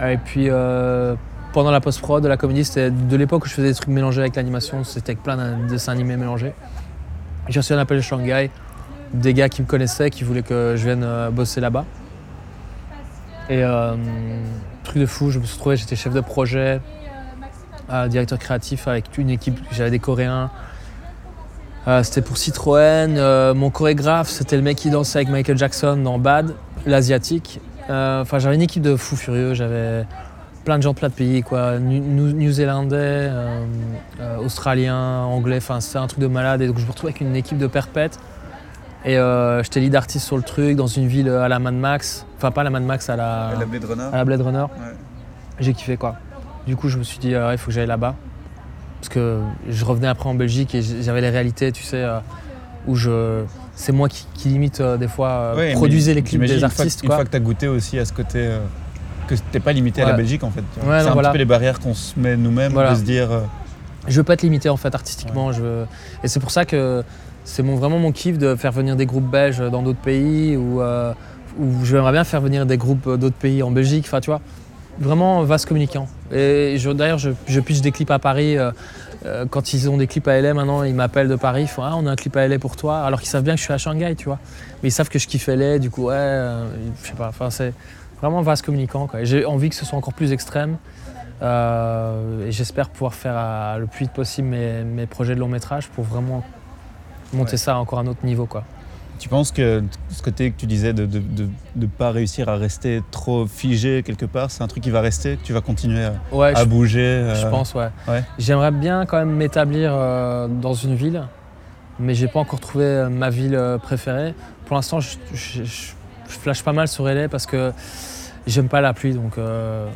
Et puis, euh, pendant la post-prod de la comédie, c'était de l'époque où je faisais des trucs mélangés avec l'animation, c'était avec plein de dessins animés mélangés. J'ai reçu un appel de Shanghai, des gars qui me connaissaient, qui voulaient que je vienne euh, bosser là-bas. Et euh, truc de fou, je me suis retrouvé, j'étais chef de projet, euh, directeur créatif avec une équipe, j'avais des Coréens. Euh, c'était pour Citroën. Euh, mon chorégraphe, c'était le mec qui dansait avec Michael Jackson dans Bad, l'asiatique. Euh, Enfin, j'avais une équipe de fous furieux. J'avais plein de gens de plein de pays, quoi. New- New- New-Zélandais, Australiens, Anglais. Enfin, c'était un truc de malade. Et donc, je me retrouvais avec une équipe de perpètes. Et j'étais lead artiste sur le truc, dans une ville à la Mad Max. Enfin, pas à la Mad Max, à la, Blade Runner à la Blade Runner. Ouais. J'ai kiffé quoi. Du coup, je me suis dit, il faut que j'aille là-bas. Parce que je revenais après en Belgique et j'avais les réalités, tu sais, euh, où je. C'est moi qui, qui limite euh, des fois euh, Ouais, produisais les clips des une fois que- artistes. Une fois que tu as goûté aussi à ce côté que t'es pas limité à la. Belgique en fait. Ouais, c'est un voilà. petit peu les barrières qu'on se met nous-mêmes Voilà. de se dire Je veux pas être limité en fait artistiquement. Je veux... Et c'est pour ça que c'est mon, vraiment mon kiff de faire venir des groupes belges dans d'autres pays ou ou j'aimerais bien faire venir des groupes d'autres pays en Belgique. Enfin, tu vois, vraiment vaste communicant. Et d'ailleurs, je, je pitch des clips à Paris. euh, euh, quand ils ont des clips à LA maintenant, ils m'appellent de Paris, ils font Ah, on a un clip à LA pour toi, alors qu'ils savent bien que je suis à Shanghai, tu vois. Mais ils savent que je kiffe LA, du coup, ouais, euh, je sais pas, enfin, c'est vraiment vaste communicant. J'ai envie que ce soit encore plus extrême. Euh, et j'espère pouvoir faire le plus vite possible mes, mes projets de long métrage pour vraiment monter Ouais. ça à encore un autre niveau. Quoi. Tu penses que ce côté que tu disais de ne pas réussir à rester trop figé quelque part, c'est un truc qui va rester, que tu vas continuer à, Ouais, à je, bouger je euh, pense, ouais. ouais. J'aimerais bien quand même m'établir euh, dans une ville, mais j'ai pas encore trouvé euh, ma ville préférée. Pour l'instant, je, je- je- je flash pas mal sur LA parce que j'aime pas la pluie, donc euh,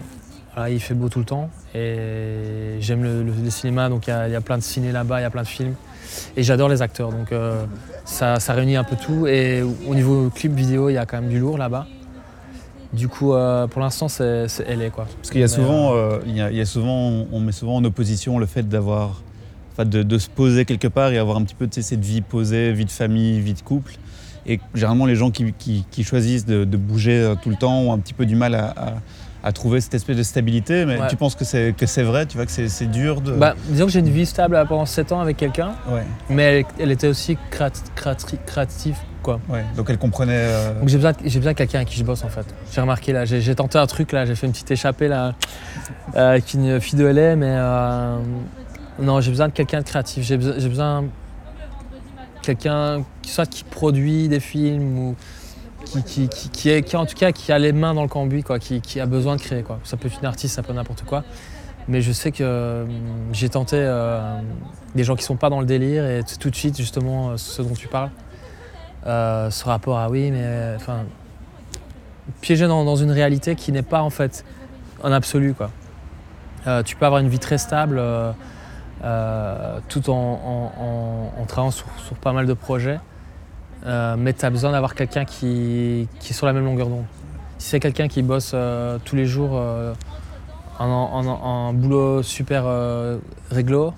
voilà, il fait beau tout le temps. Et j'aime le, le- le cinéma, donc il y, y a plein de ciné là-bas, il y a plein de films. Et j'adore les acteurs, donc ça, ça réunit un peu tout. Et au niveau clip vidéo, il y a quand même du lourd là-bas. Du coup, euh, pour l'instant, c'est LA quoi. Parce qu'il y a souvent, euh, il y a, il y a souvent, on met souvent en opposition le fait d'avoir, enfin de, de se poser quelque part et avoir un petit peu tu sais, cette vie posée, vie de famille, vie de couple. Et généralement, les gens qui, qui- qui choisissent de, de bouger euh, tout le temps ont un petit peu du mal à, à- à trouver cette espèce de stabilité. Mais Ouais. tu penses que c'est que c'est vrai, tu vois que c'est c'est dur de. Bah, disons que j'ai une vie stable pendant 7 ans avec quelqu'un. ouais, Mais elle, elle était aussi créat- créatri- créative, quoi. ouais. Donc elle comprenait. euh, Donc j'ai besoin, j'ai besoin de quelqu'un avec qui je bosse en fait. J'ai remarqué là, j'ai j'ai tenté un truc là, j'ai fait une petite échappée là euh, avec une fille de LA, mais euh, non, j'ai besoin de quelqu'un de créatif. J'ai besoin, j'ai besoin quelqu'un qui soit qui produit des films ou qui, est, qui en tout cas qui a les mains dans le cambouis quoi, qui, a besoin de créer quoi. Ça peut être une artiste, ça peut n'importe quoi. Mais je sais que euh, j'ai tenté euh, des gens qui sont pas dans le délire et tout de suite justement euh, ce dont tu parles. Euh, ce rapport à oui, mais enfin, piégé dans, une réalité qui n'est pas en fait en absolu. Quoi. Tu peux avoir une vie très stable tout en, travaillant sur pas mal de projets, euh, mais tu as besoin d'avoir quelqu'un qui, qui est sur la même longueur d'onde. Si c'est quelqu'un qui bosse euh, tous les jours euh, en, en- en- en boulot super euh, réglo,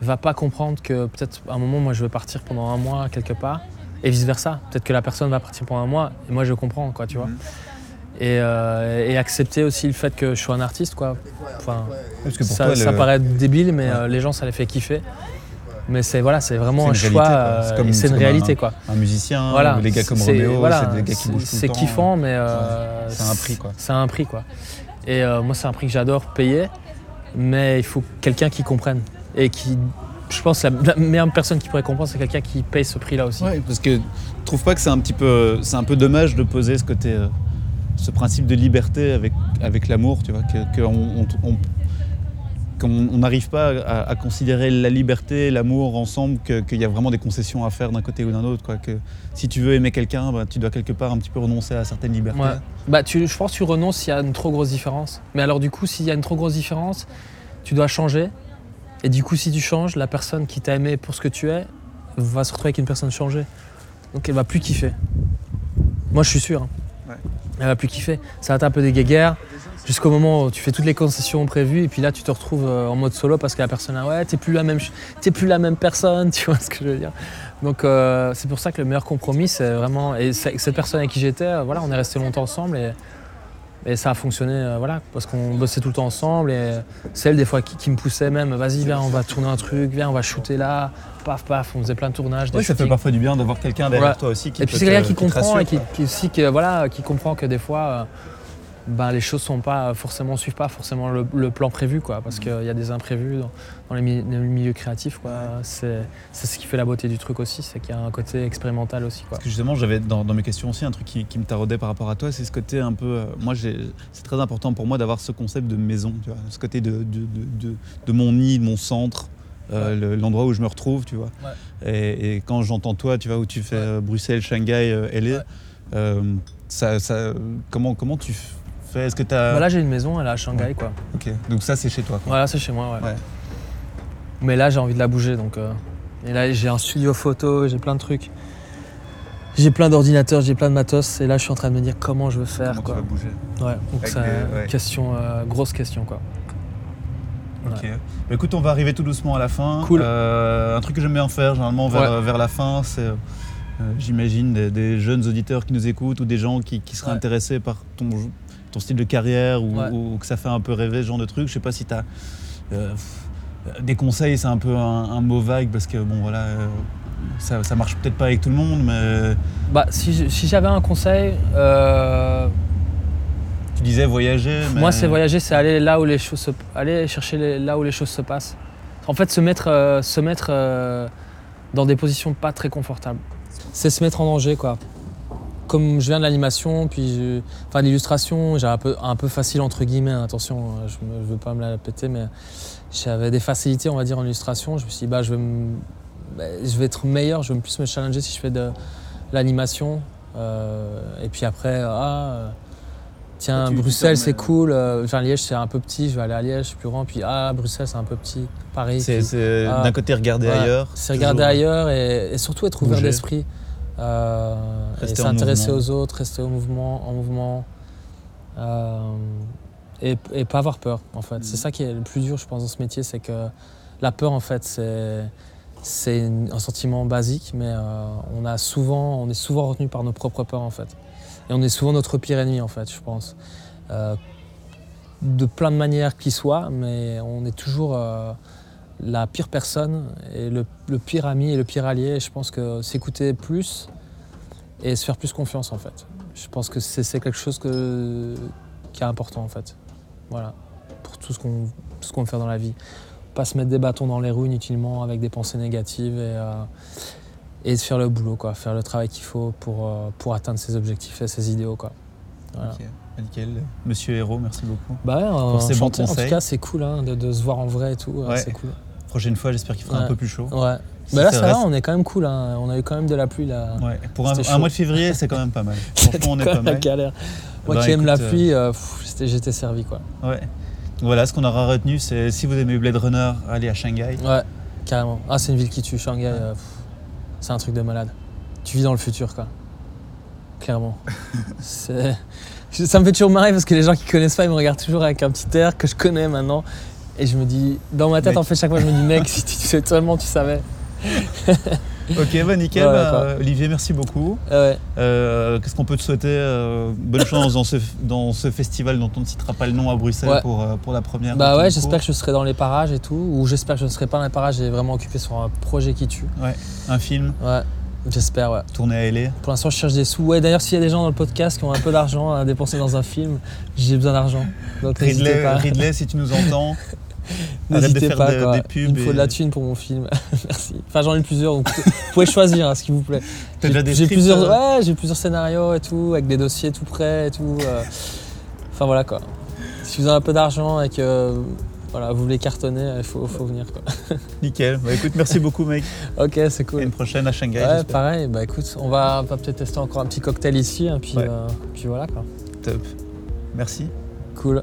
va pas comprendre que peut-être à un moment, moi, je veux partir pendant un mois quelque part, et vice versa. Peut-être que la personne va partir pendant un mois, et moi, je comprends, quoi, tu vois. Mhm. Et, euh, et accepter aussi le fait que je suis un artiste, quoi. Enfin, parce que pour ça, toi, ça le- paraît débile, mais Ouais. euh, les gens, ça les fait kiffer. Mais c'est voilà, c'est vraiment un choix, euh, C'est une réalité, un- quoi. un musicien, Voilà, ou les gars comme voilà, c'est des gars qui bougent c'est kiffant, mais euh, C'est un prix, quoi. C'est un prix, quoi. Et euh, moi, c'est un prix que j'adore payer, mais il faut quelqu'un qui comprenne et qui, je pense, la, la meilleure personne qui pourrait comprendre, c'est quelqu'un qui paye ce prix-là aussi. Ouais, parce que tu trouves pas que c'est un petit peu, c'est un peu dommage de poser ce côté, ce principe de liberté avec, avec l'amour, tu vois, que, que on- on- on- qu'on on n'arrive pas à, à considérer la liberté, l'amour ensemble, que- qu'il y a vraiment des concessions à faire d'un côté ou d'un autre, quoi. Que si tu veux aimer quelqu'un, bah, tu dois quelque part un petit peu renoncer à certaines libertés. Ouais. Bah, tu, je pense que tu renonces s'il y a une trop grosse différence. Mais alors, du coup, s'il y a une trop grosse différence, tu dois changer. Et du coup, si tu changes, la personne qui t'a aimé pour ce que tu es va se retrouver avec une personne changée. Donc, elle va plus kiffer. Moi, je suis sûr. hein. Ouais. Elle va plus kiffer. Ça va être un peu des guéguerres jusqu'au moment où tu fais toutes les concessions prévues et puis là, tu te retrouves euh, en mode solo parce que la personne, ah ouais, t'es plus la même, plus la même personne, tu vois ce que je veux dire. Donc euh, c'est pour ça que le meilleur compromis, c'est vraiment. Et cette personne avec qui j'étais, euh, voilà, on est resté longtemps ensemble et, et ça a fonctionné, euh, voilà, parce qu'on bossait tout le temps ensemble et c'est elle des fois qui, qui me poussait même, vas-y, viens, on va tourner un truc, viens, on va shooter là, paf, paf, on faisait plein de tournages. des Ouais, ça fait parfois du bien d'avoir quelqu'un derrière toi aussi qui Et puis c'est quelqu'un qui comprend rassure, et qui, quoi. qui aussi que, voilà, qui comprend que des fois, euh, ben, les choses sont pas forcément suivent pas forcément le, le plan prévu quoi, parce qu'il y a des imprévus dans, dans les, mi- les milieux créatifs quoi. C'est ce qui fait la beauté du truc aussi, c'est qu'il y a un côté expérimental aussi quoi. Parce que justement, j'avais dans, dans mes questions aussi un truc qui, qui me taraudait par rapport à toi, c'est ce côté un peu. euh, moi, c'est très important pour moi d'avoir ce concept de maison, tu vois, ce côté de, de, de, de- de mon nid, de mon centre, euh, le- l'endroit où je me retrouve, tu vois. Et, et quand j'entends toi, tu vois, où tu fais Ouais. euh, Bruxelles, Shanghai, LA, Ouais. euh, ça, ça, comment, comment tu fais Est-ce que tu as. Bah là j'ai une maison, elle est à Shanghai quoi. Ok, donc ça, c'est chez toi. Quoi. Voilà, c'est chez moi ouais. Ouais. Mais là j'ai envie de la bouger donc. euh, Et là j'ai un studio photo, j'ai plein de trucs. J'ai plein d'ordinateurs, j'ai plein de matos et là je suis en train de me dire comment je veux faire Comment quoi. tu vas bouger Ouais, donc c'est ouais. une question, euh, grosse question quoi. Ok. Bah, écoute, on va arriver tout doucement à la fin. Cool. Euh, un truc que j'aime bien faire généralement vers, Ouais. vers la fin, c'est, euh, j'imagine, des, des jeunes auditeurs qui nous écoutent ou des gens qui, qui seraient Ouais. intéressés par ton, ton style de carrière ou, Ouais. ou que ça fait un peu rêver ce genre de truc. Je sais pas si tu as des conseils, c'est un peu un, un mot vague parce que bon voilà, euh, ça, ça marche peut-être pas avec tout le monde, mais Bah, si, j'avais un conseil, euh, tu disais voyager. Mais... moi c'est voyager, c'est aller là où les choses se, aller chercher les- là où les choses se passent. En fait, se mettre, euh, se mettre euh, dans des positions pas très confortables. c'est se mettre en danger quoi. Comme je viens de l'animation, puis je- enfin de l'illustration, j'ai un peu, un peu facile entre guillemets, hein, attention, euh, je ne veux pas me la péter, mais j'avais des facilités on va dire en illustration. Je me suis dit bah je vais, me- bah, je vais être meilleur, je vais plus me challenger si je fais de l'animation. Euh, et puis après, ah, euh, tiens, Tu- tu Bruxelles c'est cool, euh, enfin Liège c'est un peu petit, je vais aller à Liège, je suis plus grand, puis ah, Bruxelles c'est un peu petit, Paris. C'est Ah. d'un côté regarder Ouais, ailleurs. C'est regarder toujours- ailleurs et, et surtout être ouvert d'esprit. Euh, s'intéresser aux autres, rester au mouvement, en mouvement. Euh, et, et pas avoir peur, en fait. Mm. C'est ça qui est le plus dur, je pense, dans ce métier, c'est que la peur, en fait, c'est un sentiment basique, mais euh, on, a souvent, on est souvent retenu par nos propres peurs, en fait. Et on est souvent notre pire ennemi, en fait, je pense. Euh, de plein de manières qui soient, mais on est toujours euh, la pire personne et le, le pire ami et le pire allié. Je pense que s'écouter plus et se faire plus confiance, en fait. Je pense que c'est quelque chose que, qui est important, en fait. Voilà, pour tout ce qu'on qu'on veut faire dans la vie. Pas se mettre des bâtons dans les roues inutilement avec des pensées négatives et, euh, et de faire le boulot, quoi. Faire le travail qu'il faut pour, euh, pour atteindre ses objectifs et ses idéaux, quoi. Voilà. Nickel. Monsieur Hérault, merci beaucoup. Bah ouais, Pour ces bons enchanté. en tout cas, c'est cool hein, de, de se voir en vrai et tout. Ouais. C'est cool. Prochaine fois, j'espère qu'il fera un peu plus chaud. Ouais. Bah là, ça ça va, reste- on est quand même cool. hein. On a eu quand même de la pluie là. Ouais, pour un, mois de février, c'est quand même pas mal. Franchement, on est pas mal. galère. Moi Bah, qui aime la euh, pluie, euh, pff, j'étais- servi quoi. Ouais. Voilà, ce qu'on aura retenu, c'est si vous aimez Blade Runner, allez à Shanghai. Ouais, carrément. Ah, c'est une ville qui tue, Shanghai. euh, c'est un truc de malade. Tu vis dans le futur quoi. Clairement. C'est- Ça me fait toujours marrer parce que les gens qui connaissent pas, ils me regardent toujours avec un petit air que je connais maintenant. Et je me dis, dans ma tête, Mec. en fait, chaque fois, je me dis, mec, si tu seulement tu savais. Ok, bah nickel. Ouais, bah, Olivier, merci beaucoup. Ah ouais. Euh, Qu'est-ce qu'on peut te souhaiter Euh, Bonne chance dans ce, dans ce festival dont on ne citera pas le nom à Bruxelles Ouais. pour, euh, pour la première. Bah ouais, j'espère que je serai dans les parages et tout. Ou j'espère que je ne serai pas dans les parages, j'ai vraiment occupé sur un projet qui tue. Un film Ouais, j'espère, ouais. tourné à LA. Pour l'instant, je cherche des sous. Ouais, d'ailleurs, s'il y a des gens dans le podcast qui ont un peu d'argent à dépenser dans un film, j'ai besoin d'argent. Donc Ridley, pas. Ridley, si tu nous entends, N'hésitez pas, de- quoi. Il me faut et- de la thune pour mon film. Merci. Enfin, j'en ai plusieurs, donc vous pouvez choisir, hein, s'il vous plaît. J'ai plusieurs, euh ouais, j'ai plusieurs scénarios et tout, avec des dossiers tout prêts et tout. euh. Enfin voilà quoi. Si vous avez un peu d'argent et que voilà, vous voulez cartonner, il faut, faut venir quoi. Nickel. Bah écoute, merci beaucoup, mec. Ok, c'est Et cool. une prochaine à Shanghai. Ouais, pareil, bah écoute, on va, peut-être tester encore un petit cocktail ici, hein, puis, Ouais. euh, puis voilà quoi. Top. Merci. Cool.